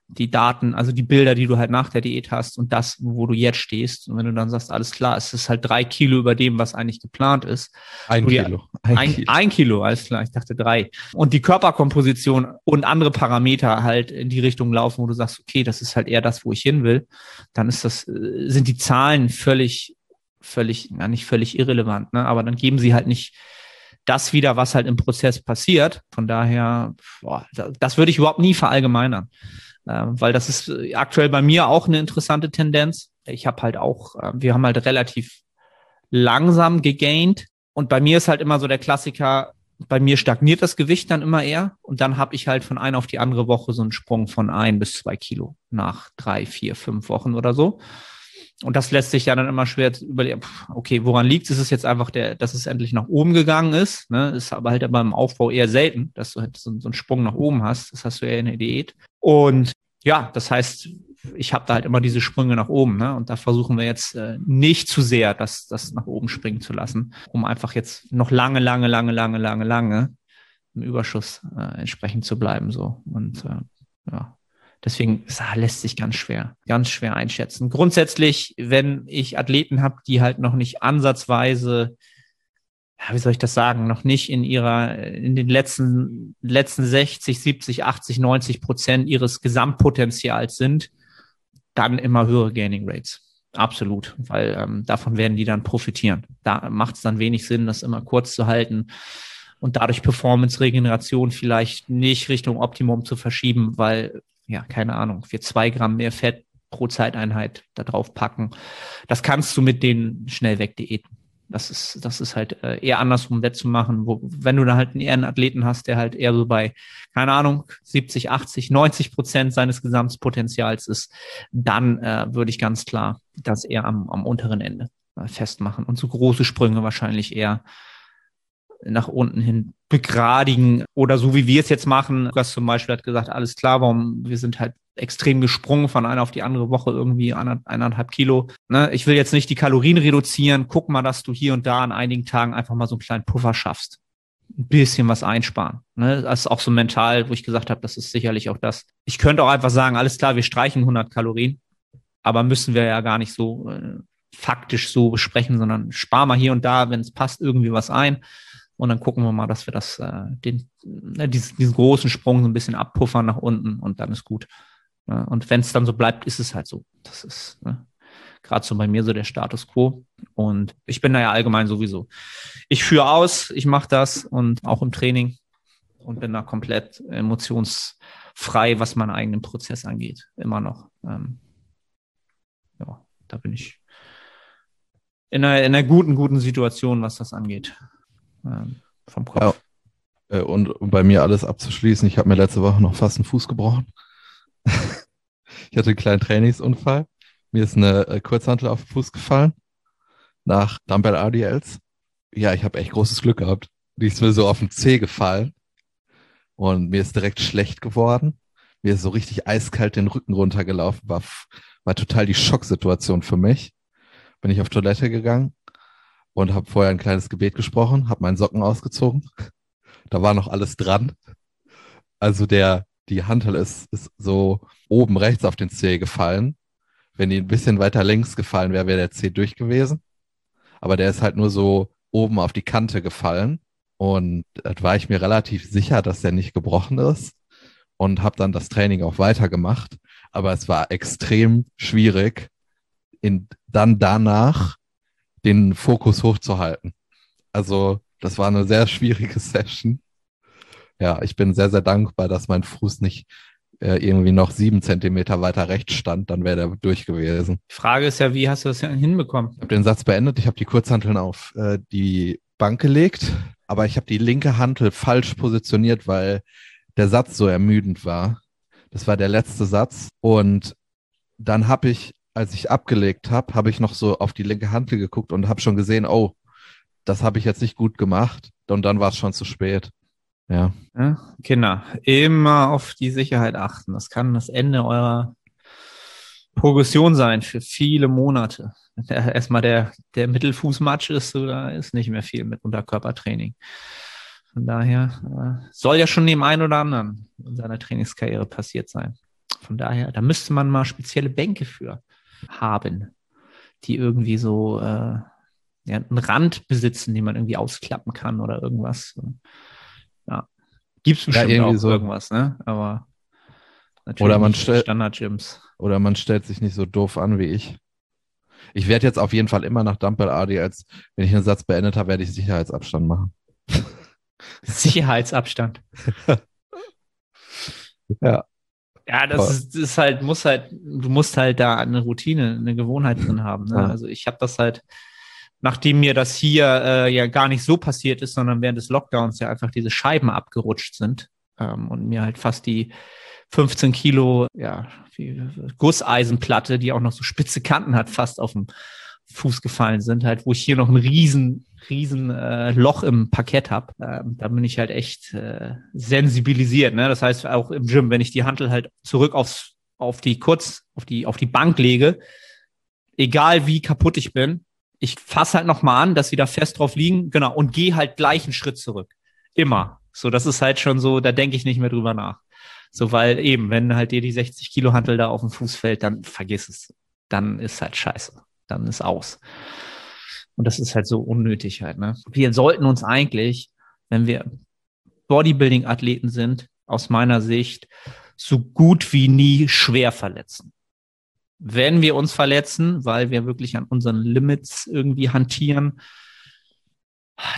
die Daten, also die Bilder, die du halt nach der Diät hast und das, wo du jetzt stehst. Und wenn du dann sagst, alles klar, es ist halt drei Kilo über dem, was eigentlich geplant ist.
Ein Kilo.
Ein, ein, Kilo. ein Kilo, alles klar, ich dachte drei. Und die Körperkomposition und andere Parameter halt in die Richtung laufen, wo du sagst, okay, das ist halt eher das, wo ich hin will, dann ist das, äh, sind die Zahlen völlig, völlig, ja nicht völlig irrelevant, ne? aber dann geben sie halt nicht das wieder, was halt im Prozess passiert. Von daher, boah, das würde ich überhaupt nie verallgemeinern. Ähm, weil das ist äh, aktuell bei mir auch eine interessante Tendenz. Ich habe halt auch, äh, wir haben halt relativ langsam gegaint und bei mir ist halt immer so der Klassiker, bei mir stagniert das Gewicht dann immer eher und dann habe ich halt von einer auf die andere Woche so einen Sprung von ein bis zwei Kilo nach drei, vier, fünf Wochen oder so. Und das lässt sich ja dann immer schwer überlegen, okay, woran liegt es? Ist jetzt einfach der, dass es endlich nach oben gegangen ist? Ne? Ist aber halt beim Aufbau eher selten, dass du halt so, so einen Sprung nach oben hast. Das hast du ja in der Diät. Und ja, das heißt, ich habe da halt immer diese Sprünge nach oben, ne? Und da versuchen wir jetzt äh, nicht zu sehr, das, das nach oben springen zu lassen, um einfach jetzt noch lange, lange, lange, lange, lange, lange im Überschuss äh, entsprechend zu bleiben. So. Und äh, ja, Deswegen das lässt sich ganz schwer, ganz schwer einschätzen. Grundsätzlich, wenn ich Athleten habe, die halt noch nicht ansatzweise, ja, wie soll ich das sagen, noch nicht in ihrer, in den letzten, letzten 60, 70, 80, 90 Prozent ihres Gesamtpotenzials sind, dann immer höhere Gaining Rates. Absolut, weil ähm, davon werden die dann profitieren. Da macht es dann wenig Sinn, das immer kurz zu halten und dadurch Performance, Regeneration vielleicht nicht Richtung Optimum zu verschieben, weil ja, keine Ahnung, wir zwei Gramm mehr Fett pro Zeiteinheit da drauf packen. Das kannst du mit den schnell weg Diäten. Das ist, das ist halt äh, eher andersrum wettzumachen, wo, wenn du da halt einen eher einen Athleten hast, der halt eher so bei, keine Ahnung, 70, 80, 90 Prozent seines Gesamtpotenzials ist, dann äh, würde ich ganz klar das eher am, am unteren Ende äh, festmachen und so große Sprünge wahrscheinlich eher nach unten hin begradigen oder so wie wir es jetzt machen. Lukas zum Beispiel hat gesagt, alles klar, warum wir sind halt extrem gesprungen von einer auf die andere Woche irgendwie eineinhalb Kilo. Ne? Ich will jetzt nicht die Kalorien reduzieren. Guck mal, dass du hier und da an einigen Tagen einfach mal so einen kleinen Puffer schaffst. Ein bisschen was einsparen. Ne? Das ist auch so mental, wo ich gesagt habe, das ist sicherlich auch das. Ich könnte auch einfach sagen, alles klar, wir streichen 100 Kalorien, aber müssen wir ja gar nicht so äh, faktisch so besprechen, sondern spar mal hier und da, wenn es passt, irgendwie was ein und dann gucken wir mal, dass wir das, äh, den, äh, diesen, diesen großen Sprung so ein bisschen abpuffern nach unten und dann ist gut. Ne? Und wenn es dann so bleibt, ist es halt so. Das ist ne? gerade so bei mir so der Status quo. Und ich bin da ja allgemein sowieso. Ich führe aus, ich mache das und auch im Training und bin da komplett emotionsfrei, was meinen eigenen Prozess angeht. Immer noch. Ähm, ja, da bin ich in einer, in einer guten, guten Situation, was das angeht ähm, vom Kopf.
Ja. Äh, und um bei mir alles abzuschließen, ich habe mir letzte Woche noch fast einen Fuß gebrochen. ich hatte einen kleinen Trainingsunfall. Mir ist eine äh, Kurzhantel auf den Fuß gefallen nach Dumbbell RDLs. Ja, ich habe echt großes Glück gehabt. Die ist mir so auf den Zeh gefallen und mir ist direkt schlecht geworden. Mir ist so richtig eiskalt den Rücken runtergelaufen. War, war total die Schocksituation für mich. Bin ich auf Toilette gegangen, und habe vorher ein kleines Gebet gesprochen, habe meinen Socken ausgezogen. Da war noch alles dran. Also der, die Handel ist, ist so oben rechts auf den Zeh gefallen. Wenn die ein bisschen weiter links gefallen wäre, wäre der Zeh durch gewesen. Aber der ist halt nur so oben auf die Kante gefallen. Und da war ich mir relativ sicher, dass der nicht gebrochen ist. Und habe dann das Training auch weitergemacht. Aber es war extrem schwierig, in, dann danach den Fokus hochzuhalten. Also Das war eine sehr schwierige Session. Ja, ich bin sehr, sehr dankbar, dass mein Fuß nicht äh, irgendwie noch sieben Zentimeter weiter rechts stand, dann wäre der durch gewesen.
Die Frage ist ja, wie hast du das hinbekommen?
Ich habe den Satz beendet, ich habe die Kurzhanteln auf äh, die Bank gelegt, aber ich habe die linke Hantel falsch positioniert, weil der Satz so ermüdend war. Das war der letzte Satz und dann habe ich, als ich abgelegt habe, habe ich noch so auf die linke Hantel geguckt und habe schon gesehen, oh, das habe ich jetzt nicht gut gemacht. Und dann war es schon zu spät. Ja.
ja. Kinder, immer auf die Sicherheit achten. Das kann das Ende eurer Progression sein für viele Monate. Erstmal der, der Mittelfußmatsch ist, so, da ist nicht mehr viel mit Unterkörpertraining. Von daher äh, soll ja schon dem einen oder anderen in seiner Trainingskarriere passiert sein. Von daher, da müsste man mal spezielle Bänke für haben, die irgendwie so äh, ja, einen Rand besitzen, den man irgendwie ausklappen kann oder irgendwas. Ja. Gibt es bestimmt ja, auch so. irgendwas, ne? Aber
natürlich oder man stellt Standard-Gyms. Oder man stellt sich nicht so doof an wie ich. Ich werde jetzt auf jeden Fall immer nach Dumbbell Adi, als wenn ich einen Satz beendet habe, werde ich Sicherheitsabstand machen.
Sicherheitsabstand. ja. Ja, das ist, das ist, halt, muss halt, du musst halt da eine Routine, eine Gewohnheit drin haben. Ne? Ja. Also ich habe das halt, nachdem mir das hier äh, ja gar nicht so passiert ist, sondern während des Lockdowns ja einfach diese Scheiben abgerutscht sind ähm, und mir halt fast die 15 Kilo ja, Gusseisenplatte, die auch noch so spitze Kanten hat, fast auf dem Fuß gefallen sind, halt, wo ich hier noch ein riesen, riesen äh, Loch im Parkett habe. Ähm, da bin ich halt echt äh, sensibilisiert. Ne? Das heißt, auch im Gym, wenn ich die Handel halt zurück aufs, auf die kurz, auf die, auf die Bank lege, egal wie kaputt ich bin, ich fasse halt nochmal an, dass sie da fest drauf liegen, genau, und gehe halt gleich einen Schritt zurück. Immer. So, das ist halt schon so, da denke ich nicht mehr drüber nach. So, weil eben, wenn halt dir die 60 Kilo Hantel da auf den Fuß fällt, dann vergiss es. Dann ist halt scheiße. Dann ist aus. Und das ist halt so unnötig halt, ne? Wir sollten uns eigentlich, wenn wir Bodybuilding-Athleten sind, aus meiner Sicht, so gut wie nie schwer verletzen wenn wir uns verletzen, weil wir wirklich an unseren Limits irgendwie hantieren,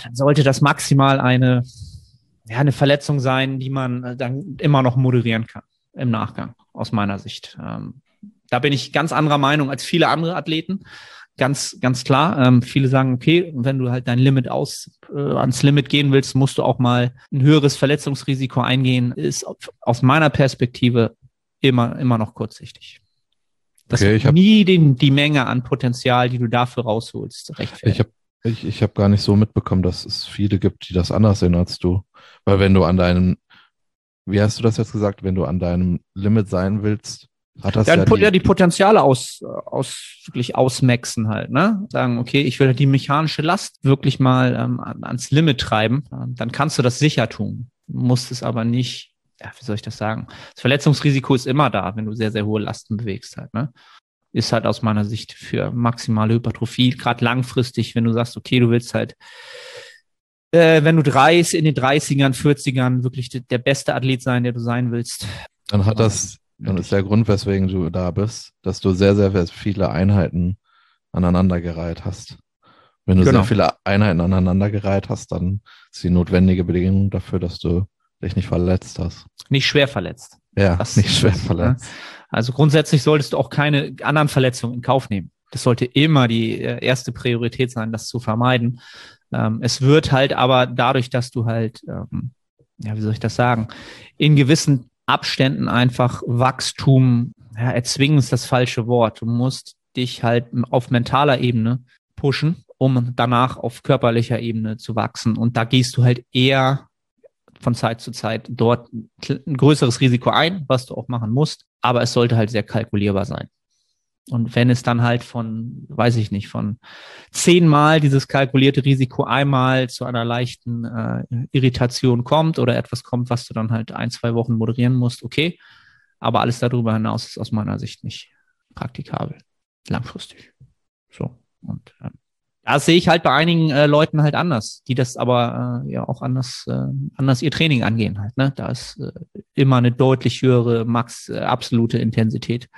dann sollte das maximal eine, ja, eine Verletzung sein, die man dann immer noch moderieren kann im Nachgang, aus meiner Sicht. Ähm, da bin ich ganz anderer Meinung als viele andere Athleten. Ganz, ganz klar. Ähm, viele sagen, okay, wenn du halt dein Limit aus, äh, ans Limit gehen willst, musst du auch mal ein höheres Verletzungsrisiko eingehen. Ist aus meiner Perspektive immer, immer noch kurzsichtig. Das okay, ich nie den, die Menge an Potenzial, die du dafür rausholst,
rechtfertigt. Ich habe ich, ich hab gar nicht so mitbekommen, dass es viele gibt, die das anders sehen als du. Weil wenn du an deinem, wie hast du das jetzt gesagt, wenn du an deinem Limit sein willst,
hat das ja, ja, die, ja die Potenziale aus, aus wirklich ausmaxen halt, ne? Sagen, okay, ich will die mechanische Last wirklich mal ähm, ans Limit treiben, dann kannst du das sicher tun. Musst es aber nicht ja, wie soll ich das sagen? Das Verletzungsrisiko ist immer da, wenn du sehr, sehr hohe Lasten bewegst halt, ne? Ist halt aus meiner Sicht für maximale Hypertrophie, gerade langfristig, wenn du sagst, okay, du willst halt, äh, wenn du 30, in den 30ern, 40ern wirklich der beste Athlet sein, der du sein willst.
Dann hat das, dann ist der Grund, weswegen du da bist, dass du sehr, sehr viele Einheiten aneinandergereiht hast. Wenn du genau. sehr viele Einheiten aneinandergereiht hast, dann ist die notwendige Bedingung dafür, dass du dich nicht verletzt hast.
Nicht schwer verletzt.
Ja, das nicht schwer ne? verletzt.
Also grundsätzlich solltest du auch keine anderen Verletzungen in Kauf nehmen. Das sollte immer die äh, erste Priorität sein, das zu vermeiden. Ähm, es wird halt aber dadurch, dass du halt, ähm, ja, wie soll ich das sagen, in gewissen Abständen einfach Wachstum, ja, erzwingen ist das falsche Wort. Du musst dich halt auf mentaler Ebene pushen, um danach auf körperlicher Ebene zu wachsen. Und da gehst du halt eher von Zeit zu Zeit dort ein größeres Risiko ein, was du auch machen musst, aber es sollte halt sehr kalkulierbar sein. Und wenn es dann halt von, weiß ich nicht, von zehnmal dieses kalkulierte Risiko einmal zu einer leichten äh, Irritation kommt oder etwas kommt, was du dann halt ein, zwei Wochen moderieren musst, okay. Aber alles darüber hinaus ist aus meiner Sicht nicht praktikabel, langfristig. So. Und äh, das sehe ich halt bei einigen äh, Leuten halt anders, die das aber äh, ja auch anders, äh, anders ihr Training angehen halt. Ne? Da ist äh, immer eine deutlich höhere Max äh, absolute Intensität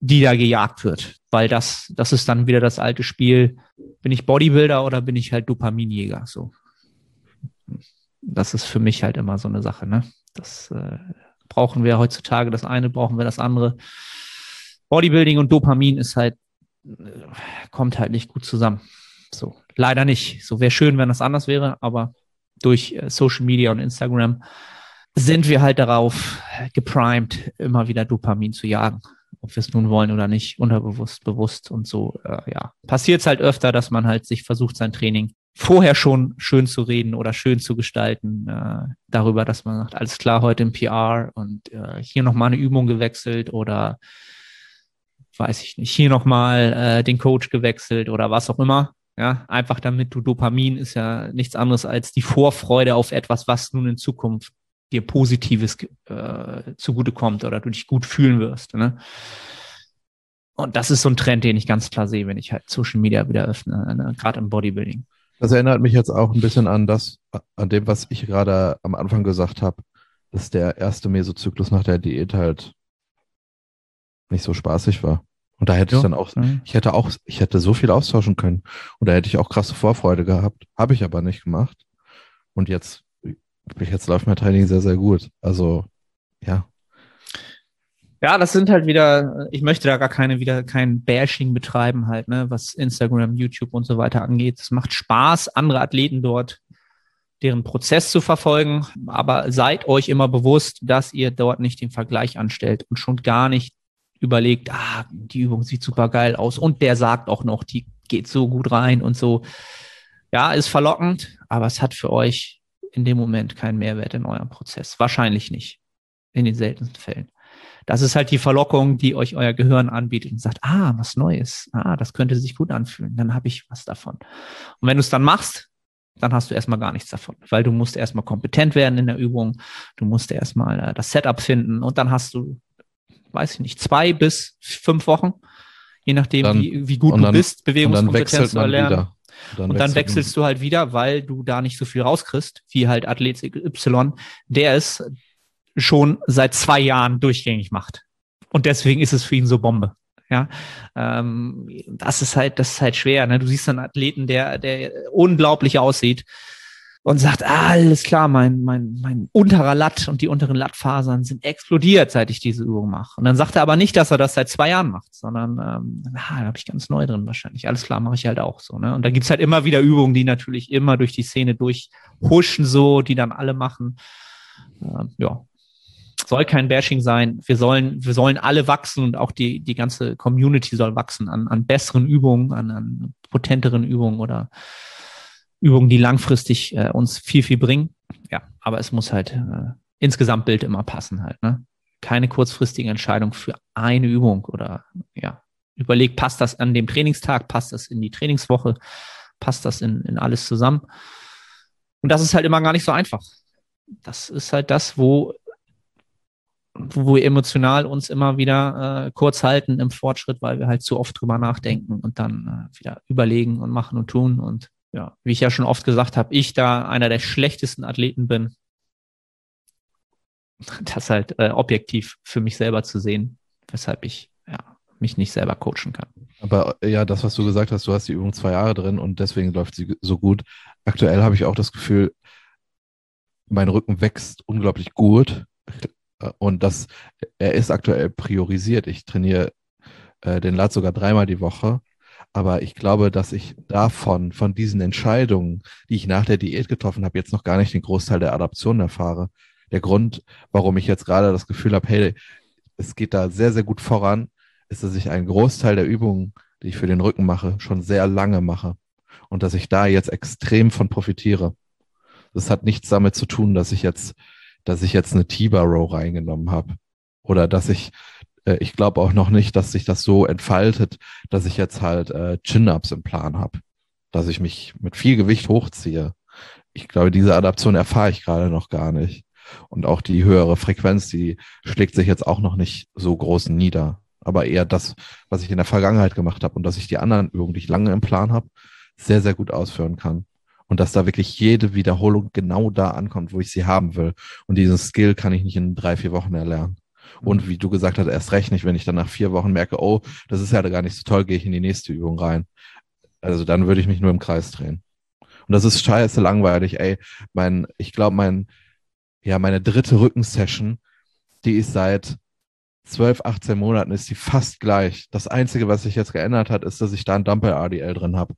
die da gejagt wird. Weil das, das ist dann wieder das alte Spiel. Bin ich Bodybuilder oder bin ich halt Dopaminjäger? So. Das ist für mich halt immer so eine Sache, ne? Das äh, brauchen wir heutzutage. Das eine brauchen wir das andere. Bodybuilding und Dopamin ist halt, äh, kommt halt nicht gut zusammen. So, leider nicht. So wäre schön, wenn das anders wäre, aber durch äh, Social Media und Instagram sind wir halt darauf geprimed, immer wieder Dopamin zu jagen. Ob wir es nun wollen oder nicht, unterbewusst, bewusst und so, äh, ja. Passiert es halt öfter, dass man halt sich versucht, sein Training vorher schon schön zu reden oder schön zu gestalten, äh, darüber, dass man sagt, alles klar, heute im PR und äh, hier nochmal eine Übung gewechselt oder weiß ich nicht, hier nochmal äh, den Coach gewechselt oder was auch immer. Ja, einfach damit du Dopamin ist ja nichts anderes als die Vorfreude auf etwas, was nun in Zukunft dir Positives äh, zugutekommt oder du dich gut fühlen wirst. Ne? Und das ist so ein Trend, den ich ganz klar sehe, wenn ich halt Social Media wieder öffne, ne? gerade im Bodybuilding.
Das erinnert mich jetzt auch ein bisschen an das, an dem, was ich gerade am Anfang gesagt habe, dass der erste Mesozyklus nach der Diät halt nicht so spaßig war. Und da hätte jo. ich dann auch, mhm. ich hätte auch, ich hätte so viel austauschen können. Und da hätte ich auch krasse Vorfreude gehabt. Habe ich aber nicht gemacht. Und jetzt jetzt läuft mein Training sehr, sehr gut. Also, ja.
Ja, das sind halt wieder, ich möchte da gar keine, wieder kein Bashing betreiben halt, ne, was Instagram, YouTube und so weiter angeht. Es macht Spaß, andere Athleten dort deren Prozess zu verfolgen, aber seid euch immer bewusst, dass ihr dort nicht den Vergleich anstellt und schon gar nicht überlegt, ah, die Übung sieht super geil aus und der sagt auch noch, die geht so gut rein und so. Ja, ist verlockend, aber es hat für euch in dem Moment keinen Mehrwert in eurem Prozess. Wahrscheinlich nicht. In den seltensten Fällen. Das ist halt die Verlockung, die euch euer Gehirn anbietet und sagt, ah, was Neues. Ah, das könnte sich gut anfühlen. Dann habe ich was davon. Und wenn du es dann machst, dann hast du erstmal gar nichts davon, weil du musst erstmal kompetent werden in der Übung. Du musst erstmal äh, das Setup finden und dann hast du, weiß ich nicht, zwei bis fünf Wochen, je nachdem, dann, wie, wie gut du bist, Bewegungskompetenz zu erlernen. Wieder. Dann und dann wechselst du halt wieder, weil du da nicht so viel rauskriegst, wie halt Athlet Y, der es schon seit zwei Jahren durchgängig macht. Und deswegen ist es für ihn so Bombe. Ja, ähm, das ist halt, das ist halt schwer. Ne? Du siehst einen Athleten, der, der unglaublich aussieht, und sagt, ah, alles klar, mein, mein, mein unterer Latt und die unteren Lattfasern sind explodiert, seit ich diese Übung mache. Und dann sagt er aber nicht, dass er das seit zwei Jahren macht, sondern ähm, ah, da habe ich ganz neu drin wahrscheinlich. Alles klar, mache ich halt auch so. Ne? Und da gibt's halt immer wieder Übungen, die natürlich immer durch die Szene durchhuschen, so, die dann alle machen. Ähm, ja, soll kein Bashing sein. Wir sollen, wir sollen alle wachsen und auch die, die ganze Community soll wachsen an, an besseren Übungen, an, an potenteren Übungen oder Übungen, die langfristig äh, uns viel, viel bringen. Ja, aber es muss halt äh, ins Gesamtbild immer passen halt. Ne? Keine kurzfristige Entscheidung für eine Übung oder ja, überleg, passt das an dem Trainingstag, passt das in die Trainingswoche, passt das in, in alles zusammen. Und das ist halt immer gar nicht so einfach. Das ist halt das, wo, wo wir emotional uns immer wieder äh, kurz halten im Fortschritt, weil wir halt zu oft drüber nachdenken und dann äh, wieder überlegen und machen und tun und ja, wie ich ja schon oft gesagt habe, ich da einer der schlechtesten Athleten bin, das halt äh, objektiv für mich selber zu sehen, weshalb ich ja, mich nicht selber coachen kann.
Aber äh, ja, das, was du gesagt hast, du hast die Übung zwei Jahre drin und deswegen läuft sie so gut. Aktuell habe ich auch das Gefühl, mein Rücken wächst unglaublich gut äh, und das, er ist aktuell priorisiert. Ich trainiere äh, den Lat sogar dreimal die Woche aber ich glaube, dass ich davon, von diesen Entscheidungen, die ich nach der Diät getroffen habe, jetzt noch gar nicht den Großteil der Adaption erfahre. Der Grund, warum ich jetzt gerade das Gefühl habe, hey, es geht da sehr, sehr gut voran, ist, dass ich einen Großteil der Übungen, die ich für den Rücken mache, schon sehr lange mache. Und dass ich da jetzt extrem von profitiere. Das hat nichts damit zu tun, dass ich jetzt, dass ich jetzt eine T-Bar Row reingenommen habe. Oder dass ich äh, ich glaube auch noch nicht, dass sich das so entfaltet, dass ich jetzt halt äh, Chin-Ups im Plan habe, dass ich mich mit viel Gewicht hochziehe. Ich glaube, diese Adaption erfahre ich gerade noch gar nicht. Und auch die höhere Frequenz, die schlägt sich jetzt auch noch nicht so groß nieder. Aber eher das, was ich in der Vergangenheit gemacht habe und dass ich die anderen Übungen, die ich lange im Plan habe, sehr, sehr gut ausführen kann. Und dass da wirklich jede Wiederholung genau da ankommt, wo ich sie haben will. Und diesen Skill kann ich nicht in drei, vier Wochen erlernen. Und wie du gesagt hast, erst recht nicht, wenn ich dann nach vier Wochen merke, oh, das ist ja gar nicht so toll, gehe ich in die nächste Übung rein. Also dann würde ich mich nur im Kreis drehen. Und das ist scheiße langweilig, ey. Mein, ich glaube, mein, ja, meine dritte Rückensession, die ist seit 12, 18 Monaten, ist die fast gleich. Das Einzige, was sich jetzt geändert hat, ist, dass ich da ein Dumbbell RDL drin habe.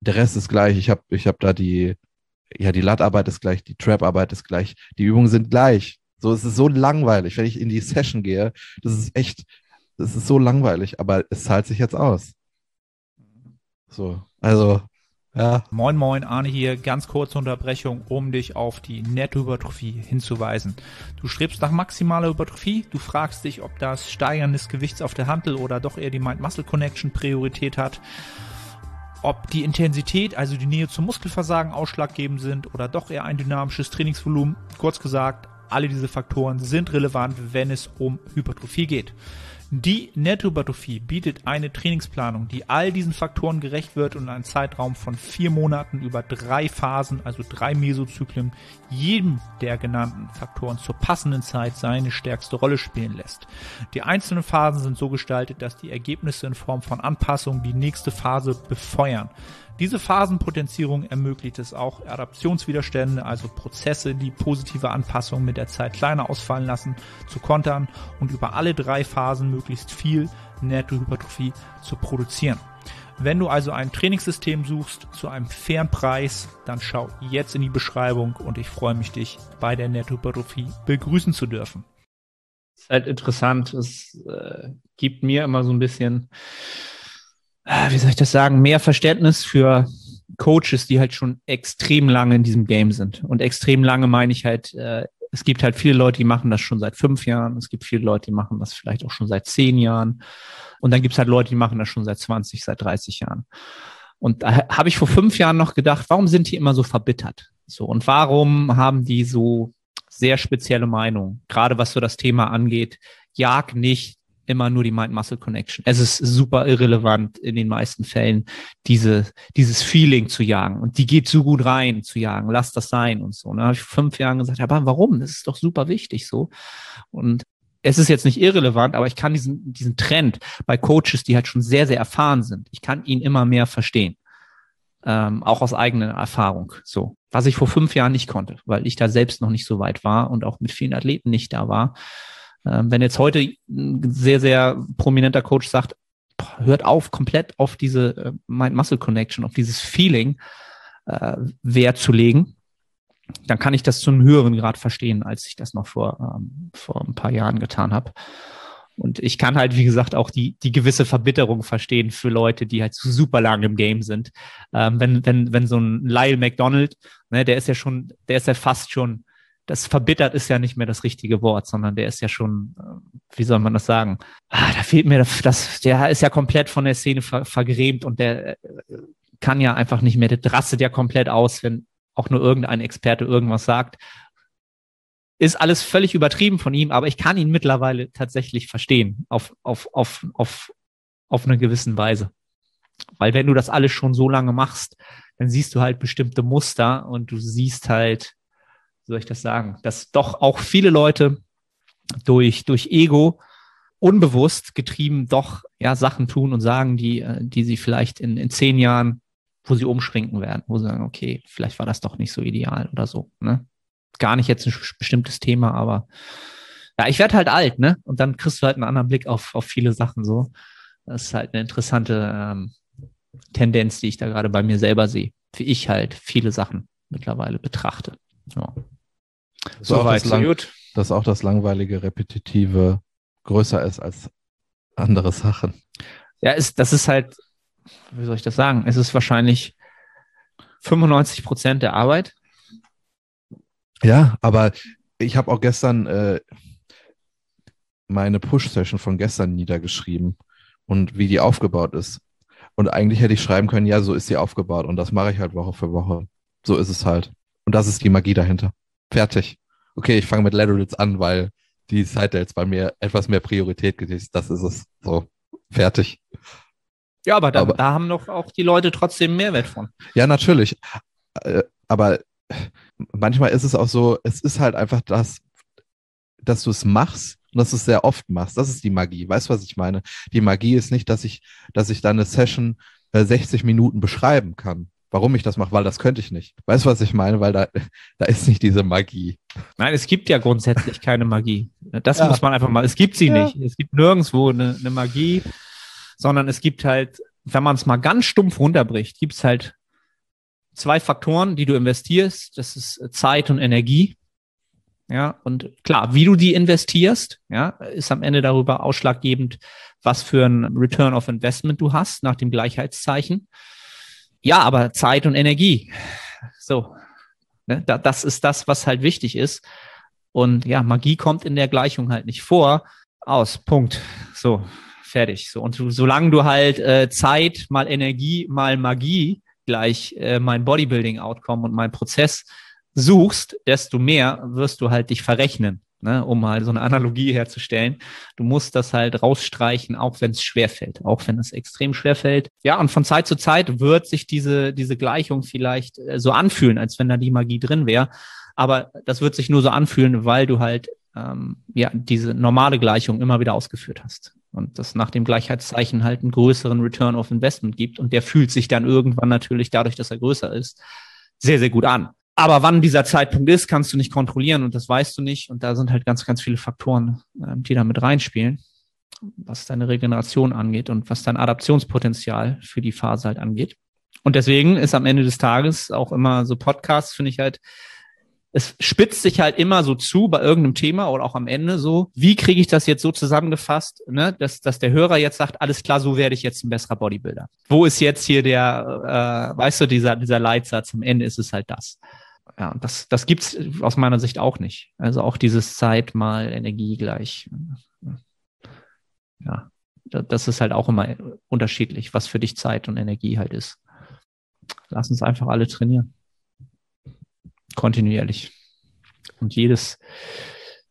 Der Rest ist gleich. Ich habe ich hab da die, ja, die Lattarbeit ist gleich, die Trap-Arbeit ist gleich, die Übungen sind gleich. So, es ist so langweilig, wenn ich in die Session gehe. Das ist echt, das ist so langweilig, aber es zahlt sich jetzt aus. So, also, ja.
Moin, moin, Arne hier. Ganz kurze Unterbrechung, um dich auf die Nettohypertrophie hinzuweisen. Du strebst nach maximaler Hypertrophie. Du fragst dich, ob das Steigern des Gewichts auf der Handel oder doch eher die Mind-Muscle-Connection Priorität hat ob die Intensität, also die Nähe zum Muskelversagen ausschlaggebend sind oder doch eher ein dynamisches Trainingsvolumen. Kurz gesagt, alle diese Faktoren sind relevant, wenn es um Hypertrophie geht. Die Nettohypertrophie bietet eine Trainingsplanung, die all diesen Faktoren gerecht wird und einen Zeitraum von vier Monaten über drei Phasen, also drei Mesozyklen, jedem der genannten Faktoren zur passenden Zeit seine stärkste Rolle spielen lässt. Die einzelnen Phasen sind so gestaltet, dass die Ergebnisse in Form von Anpassungen die nächste Phase befeuern. Diese Phasenpotenzierung ermöglicht es auch, Adaptionswiderstände, also Prozesse, die positive Anpassungen mit der Zeit kleiner ausfallen lassen, zu kontern und über alle drei Phasen möglichst viel Nettohypertrophie zu produzieren. Wenn du also ein Trainingssystem suchst zu einem fairen Preis, dann schau jetzt in die Beschreibung und ich freue mich, dich bei der Nettohypertrophie begrüßen zu dürfen. Das ist halt interessant. Es äh, gibt mir immer so ein bisschen wie soll ich das sagen, mehr Verständnis für Coaches, die halt schon extrem lange in diesem Game sind. Und extrem lange meine ich halt, äh, es gibt halt viele Leute, die machen das schon seit fünf Jahren. Es gibt viele Leute, die machen das vielleicht auch schon seit zehn Jahren. Und dann gibt es halt Leute, die machen das schon seit 20, seit 30 Jahren. Und da habe ich vor fünf Jahren noch gedacht, warum sind die immer so verbittert? So, und warum haben die so sehr spezielle Meinungen? Gerade was so das Thema angeht, jag nicht immer nur die Mind-Muscle-Connection. Es ist super irrelevant in den meisten Fällen, diese, dieses Feeling zu jagen. Und die geht so gut rein zu jagen. Lass das sein und so. Und da habe ich fünf Jahren gesagt, aber warum? Das ist doch super wichtig so. Und es ist jetzt nicht irrelevant, aber ich kann diesen, diesen Trend bei Coaches, die halt schon sehr, sehr erfahren sind, ich kann ihn immer mehr verstehen. Ähm, auch aus eigener Erfahrung. So. Was ich vor fünf Jahren nicht konnte, weil ich da selbst noch nicht so weit war und auch mit vielen Athleten nicht da war. Ähm, wenn jetzt heute ein sehr, sehr prominenter Coach sagt, hört auf, komplett auf diese äh, Mind-Muscle-Connection, auf dieses Feeling äh, Wert zu legen, dann kann ich das zu einem höheren Grad verstehen, als ich das noch vor, ähm, vor ein paar Jahren getan habe. Und ich kann halt, wie gesagt, auch die, die gewisse Verbitterung verstehen für Leute, die halt super lang im Game sind. Ähm, wenn, wenn, wenn so ein Lyle McDonald, ne, der ist ja schon, der ist ja fast schon das verbittert ist ja nicht mehr das richtige Wort, sondern der ist ja schon, äh, wie soll man das sagen? Ah, da fehlt mir das, der ist ja komplett von der Szene ver, vergrämt und der äh, kann ja einfach nicht mehr, der rastet ja komplett aus, wenn auch nur irgendein Experte irgendwas sagt. Ist alles völlig übertrieben von ihm, aber ich kann ihn mittlerweile tatsächlich verstehen, auf, auf, auf, auf, auf eine gewissen Weise. Weil wenn du das alles schon so lange machst, dann siehst du halt bestimmte Muster und du siehst halt, soll ich das sagen, dass doch auch viele Leute durch, durch Ego unbewusst getrieben doch ja Sachen tun und sagen, die, äh, die sie vielleicht in, in zehn Jahren, wo sie umschrinken werden, wo sie sagen, okay, vielleicht war das doch nicht so ideal oder so. Ne? Gar nicht jetzt ein bestimmtes Thema, aber ja, ich werde halt alt, ne? Und dann kriegst du halt einen anderen Blick auf, auf viele Sachen so. Das ist halt eine interessante ähm, Tendenz, die ich da gerade bei mir selber sehe, wie ich halt viele Sachen mittlerweile betrachte. Ja.
So weit, so gut. Dass auch das langweilige, repetitive größer ist als andere Sachen.
Ja, ist, das ist halt, wie soll ich das sagen? Es ist wahrscheinlich 95 Prozent der Arbeit.
Ja, aber ich habe auch gestern äh, meine Push-Session von gestern niedergeschrieben und wie die aufgebaut ist. Und eigentlich hätte ich schreiben können, ja, so ist sie aufgebaut. Und das mache ich halt Woche für Woche. So ist es halt. Und das ist die Magie dahinter. Fertig. Okay, ich fange mit Laterals an, weil die Side jetzt bei mir etwas mehr Priorität genießt. Das ist es. So. Fertig.
Ja, aber da, aber da, haben doch auch die Leute trotzdem Mehrwert von.
Ja, natürlich. Äh, aber manchmal ist es auch so, es ist halt einfach das, dass du es machst und dass du es sehr oft machst. Das ist die Magie. Weißt du, was ich meine? Die Magie ist nicht, dass ich, dass ich dann eine Session äh, 60 Minuten beschreiben kann. Warum ich das mache, weil das könnte ich nicht. Weißt du, was ich meine? Weil da, da ist nicht diese Magie.
Nein, es gibt ja grundsätzlich keine Magie. Das ja. muss man einfach mal, es gibt sie ja. nicht. Es gibt nirgendwo eine, eine Magie, sondern es gibt halt, wenn man es mal ganz stumpf runterbricht, gibt es halt zwei Faktoren, die du investierst. Das ist Zeit und Energie. Ja, und klar, wie du die investierst, ja, ist am Ende darüber ausschlaggebend, was für ein Return of Investment du hast nach dem Gleichheitszeichen. Ja, aber Zeit und Energie. So, ne, da, das ist das, was halt wichtig ist. Und ja, Magie kommt in der Gleichung halt nicht vor. Aus, Punkt. So, fertig. So, und solange du halt äh, Zeit mal Energie mal Magie gleich äh, mein Bodybuilding-Outcome und mein Prozess suchst, desto mehr wirst du halt dich verrechnen, ne, um mal so eine Analogie herzustellen. Du musst das halt rausstreichen, auch wenn es schwerfällt, auch wenn es extrem schwerfällt. Ja, und von Zeit zu Zeit wird sich diese, diese Gleichung vielleicht äh, so anfühlen, als wenn da die Magie drin wäre. Aber das wird sich nur so anfühlen, weil du halt ähm, ja diese normale Gleichung immer wieder ausgeführt hast. Und das nach dem Gleichheitszeichen halt einen größeren Return of Investment gibt. Und der fühlt sich dann irgendwann natürlich dadurch, dass er größer ist, sehr, sehr gut an. Aber wann dieser Zeitpunkt ist, kannst du nicht kontrollieren und das weißt du nicht. Und da sind halt ganz, ganz viele Faktoren, ähm, die da mit reinspielen, was deine Regeneration angeht und was dein Adaptionspotenzial für die Phase halt angeht. Und deswegen ist am Ende des Tages auch immer so Podcasts, finde ich halt es spitzt sich halt immer so zu bei irgendeinem Thema oder auch am Ende so, wie kriege ich das jetzt so zusammengefasst, ne, dass, dass der Hörer jetzt sagt, alles klar, so werde ich jetzt ein besserer Bodybuilder. Wo ist jetzt hier der, äh, weißt du, dieser, dieser Leitsatz, am Ende ist es halt das. Ja, das, das gibt's aus meiner Sicht auch nicht. Also auch dieses Zeit mal Energie gleich. Ja, das ist halt auch immer unterschiedlich, was für dich Zeit und Energie halt ist. Lass uns einfach alle trainieren kontinuierlich. Und jedes,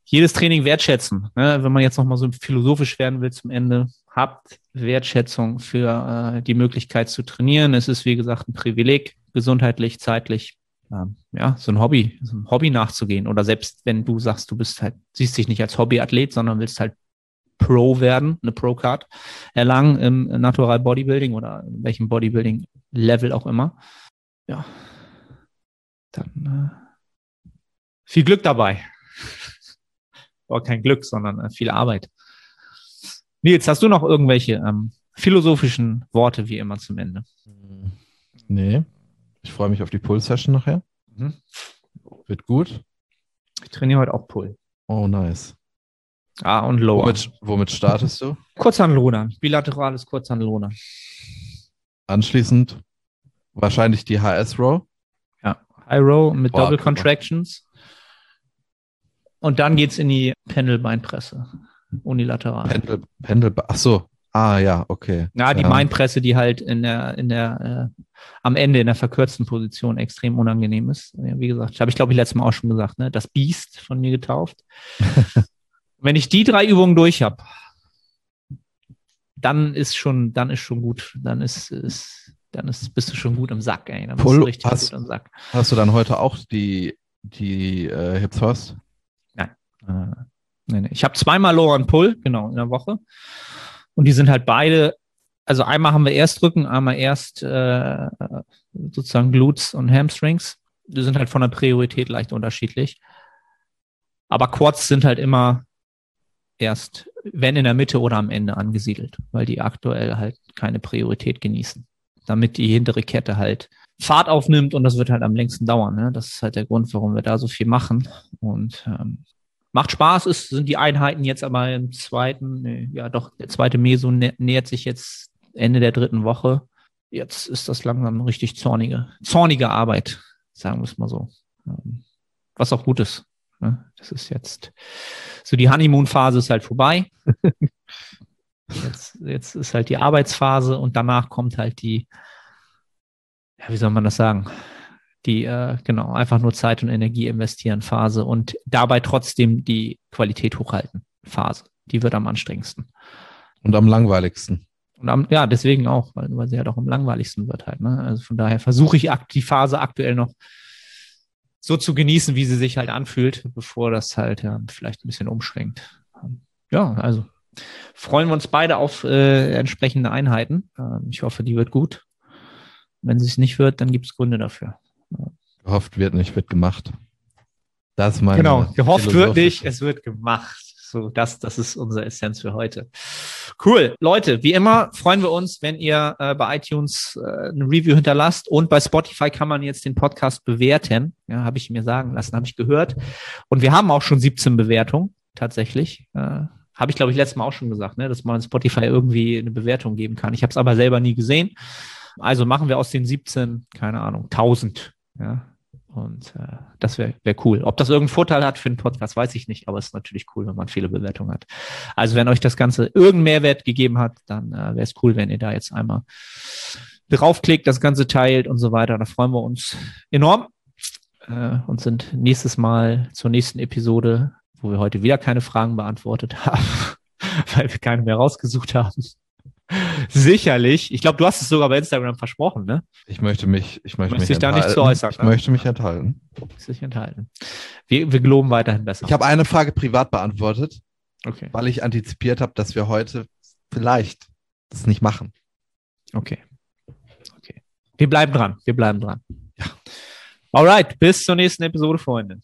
jedes Training wertschätzen. Ne? Wenn man jetzt nochmal so philosophisch werden will zum Ende, habt Wertschätzung für äh, die Möglichkeit zu trainieren. Es ist, wie gesagt, ein Privileg, gesundheitlich, zeitlich, ja, so ein Hobby, so ein Hobby nachzugehen. Oder selbst wenn du sagst, du bist halt, siehst dich nicht als Hobbyathlet, sondern willst halt Pro werden, eine Pro-Card erlangen im Natural Bodybuilding oder welchem Bodybuilding-Level auch immer. Ja, dann äh, viel Glück dabei. War kein Glück, sondern äh, viel Arbeit. Nils, hast du noch irgendwelche ähm, philosophischen Worte wie immer zum Ende?
Nee. Ich freue mich auf die Pull-Session nachher. Mhm. Wird gut.
Ich trainiere heute auch Pull.
Oh, nice.
Ah, und Lower.
Womit, womit startest du?
Kurzhandelruder. Bilaterales Kurzhandelruder.
Anschließend wahrscheinlich die HS-Row.
High Row mit Boah, Double Contractions. Und dann geht's in die Pendelbeinpresse. Unilateral.
Pendel, Pendel, ach so. Ah, ja, okay.
Ja, die ja. Beinpresse, die halt in der, in der, äh, am Ende in der verkürzten Position extrem unangenehm ist. Wie gesagt, habe ich glaube ich letztes Mal auch schon gesagt, ne? Das Biest von mir getauft. Wenn ich die drei Übungen durch habe, dann ist schon, dann ist schon gut. Dann ist, ist dann ist, bist du schon gut im Sack, ey. Dann bist
Pull,
du
richtig hast, gut im Sack. Hast du dann heute auch die, die äh, Hip Thrust?
Nein. Äh, nee, nee. Ich habe zweimal Lower und Pull, genau, in der Woche. Und die sind halt beide, also einmal haben wir erst Rücken, einmal erst äh, sozusagen Glutes und Hamstrings. Die sind halt von der Priorität leicht unterschiedlich. Aber Quads sind halt immer erst, wenn in der Mitte oder am Ende angesiedelt, weil die aktuell halt keine Priorität genießen damit die hintere Kette halt Fahrt aufnimmt und das wird halt am längsten dauern. Ne? Das ist halt der Grund, warum wir da so viel machen. Und ähm, macht Spaß, ist, sind die Einheiten jetzt aber im zweiten, nee, ja doch, der zweite Meso nä nähert sich jetzt Ende der dritten Woche. Jetzt ist das langsam richtig zornige, zornige Arbeit, sagen wir es mal so. Ähm, was auch gut ist. Ne? Das ist jetzt so die Honeymoon-Phase ist halt vorbei. Jetzt, jetzt ist halt die Arbeitsphase und danach kommt halt die, ja, wie soll man das sagen? Die, äh, genau, einfach nur Zeit und Energie investieren Phase und dabei trotzdem die Qualität hochhalten Phase. Die wird am anstrengendsten.
Und am langweiligsten.
Und am, ja, deswegen auch, weil, weil sie halt auch am langweiligsten wird halt. Ne? Also von daher versuche ich die Phase aktuell noch so zu genießen, wie sie sich halt anfühlt, bevor das halt ja, vielleicht ein bisschen umschwenkt. ja, also freuen wir uns beide auf äh, entsprechende Einheiten. Ähm, ich hoffe, die wird gut. Wenn sie es nicht wird, dann gibt es Gründe dafür.
Gehofft wird nicht, wird gemacht. Das ist meine
Genau, gehofft wird nicht, es wird gemacht. So, das, das ist unsere Essenz für heute. Cool. Leute, wie immer freuen wir uns, wenn ihr äh, bei iTunes äh, eine Review hinterlasst und bei Spotify kann man jetzt den Podcast bewerten. Ja, habe ich mir sagen lassen, habe ich gehört. Und wir haben auch schon 17 Bewertungen, tatsächlich. Äh, habe ich, glaube ich, letztes Mal auch schon gesagt, ne, dass man Spotify irgendwie eine Bewertung geben kann. Ich habe es aber selber nie gesehen. Also machen wir aus den 17, keine Ahnung, 1000. Ja, und äh, das wäre wär cool. Ob das irgendeinen Vorteil hat für den Podcast, weiß ich nicht, aber es ist natürlich cool, wenn man viele Bewertungen hat. Also wenn euch das Ganze irgendeinen Mehrwert gegeben hat, dann äh, wäre es cool, wenn ihr da jetzt einmal draufklickt, das Ganze teilt und so weiter. Da freuen wir uns enorm äh, und sind nächstes Mal zur nächsten Episode, wo wir heute wieder keine Fragen beantwortet haben, weil wir keine mehr rausgesucht haben. Sicherlich. Ich glaube, du hast es sogar bei Instagram versprochen, ne?
Ich möchte mich, ich möchte
mich
dich
da nicht zu äußern.
Ich ne? möchte mich enthalten.
Sich enthalten. Wir, wir geloben weiterhin besser.
Ich habe eine Frage privat beantwortet,
okay.
weil ich antizipiert habe, dass wir heute vielleicht das nicht machen.
Okay. Okay. Wir bleiben dran. Wir bleiben dran. Ja. Alright. Bis zur nächsten Episode, Freunde.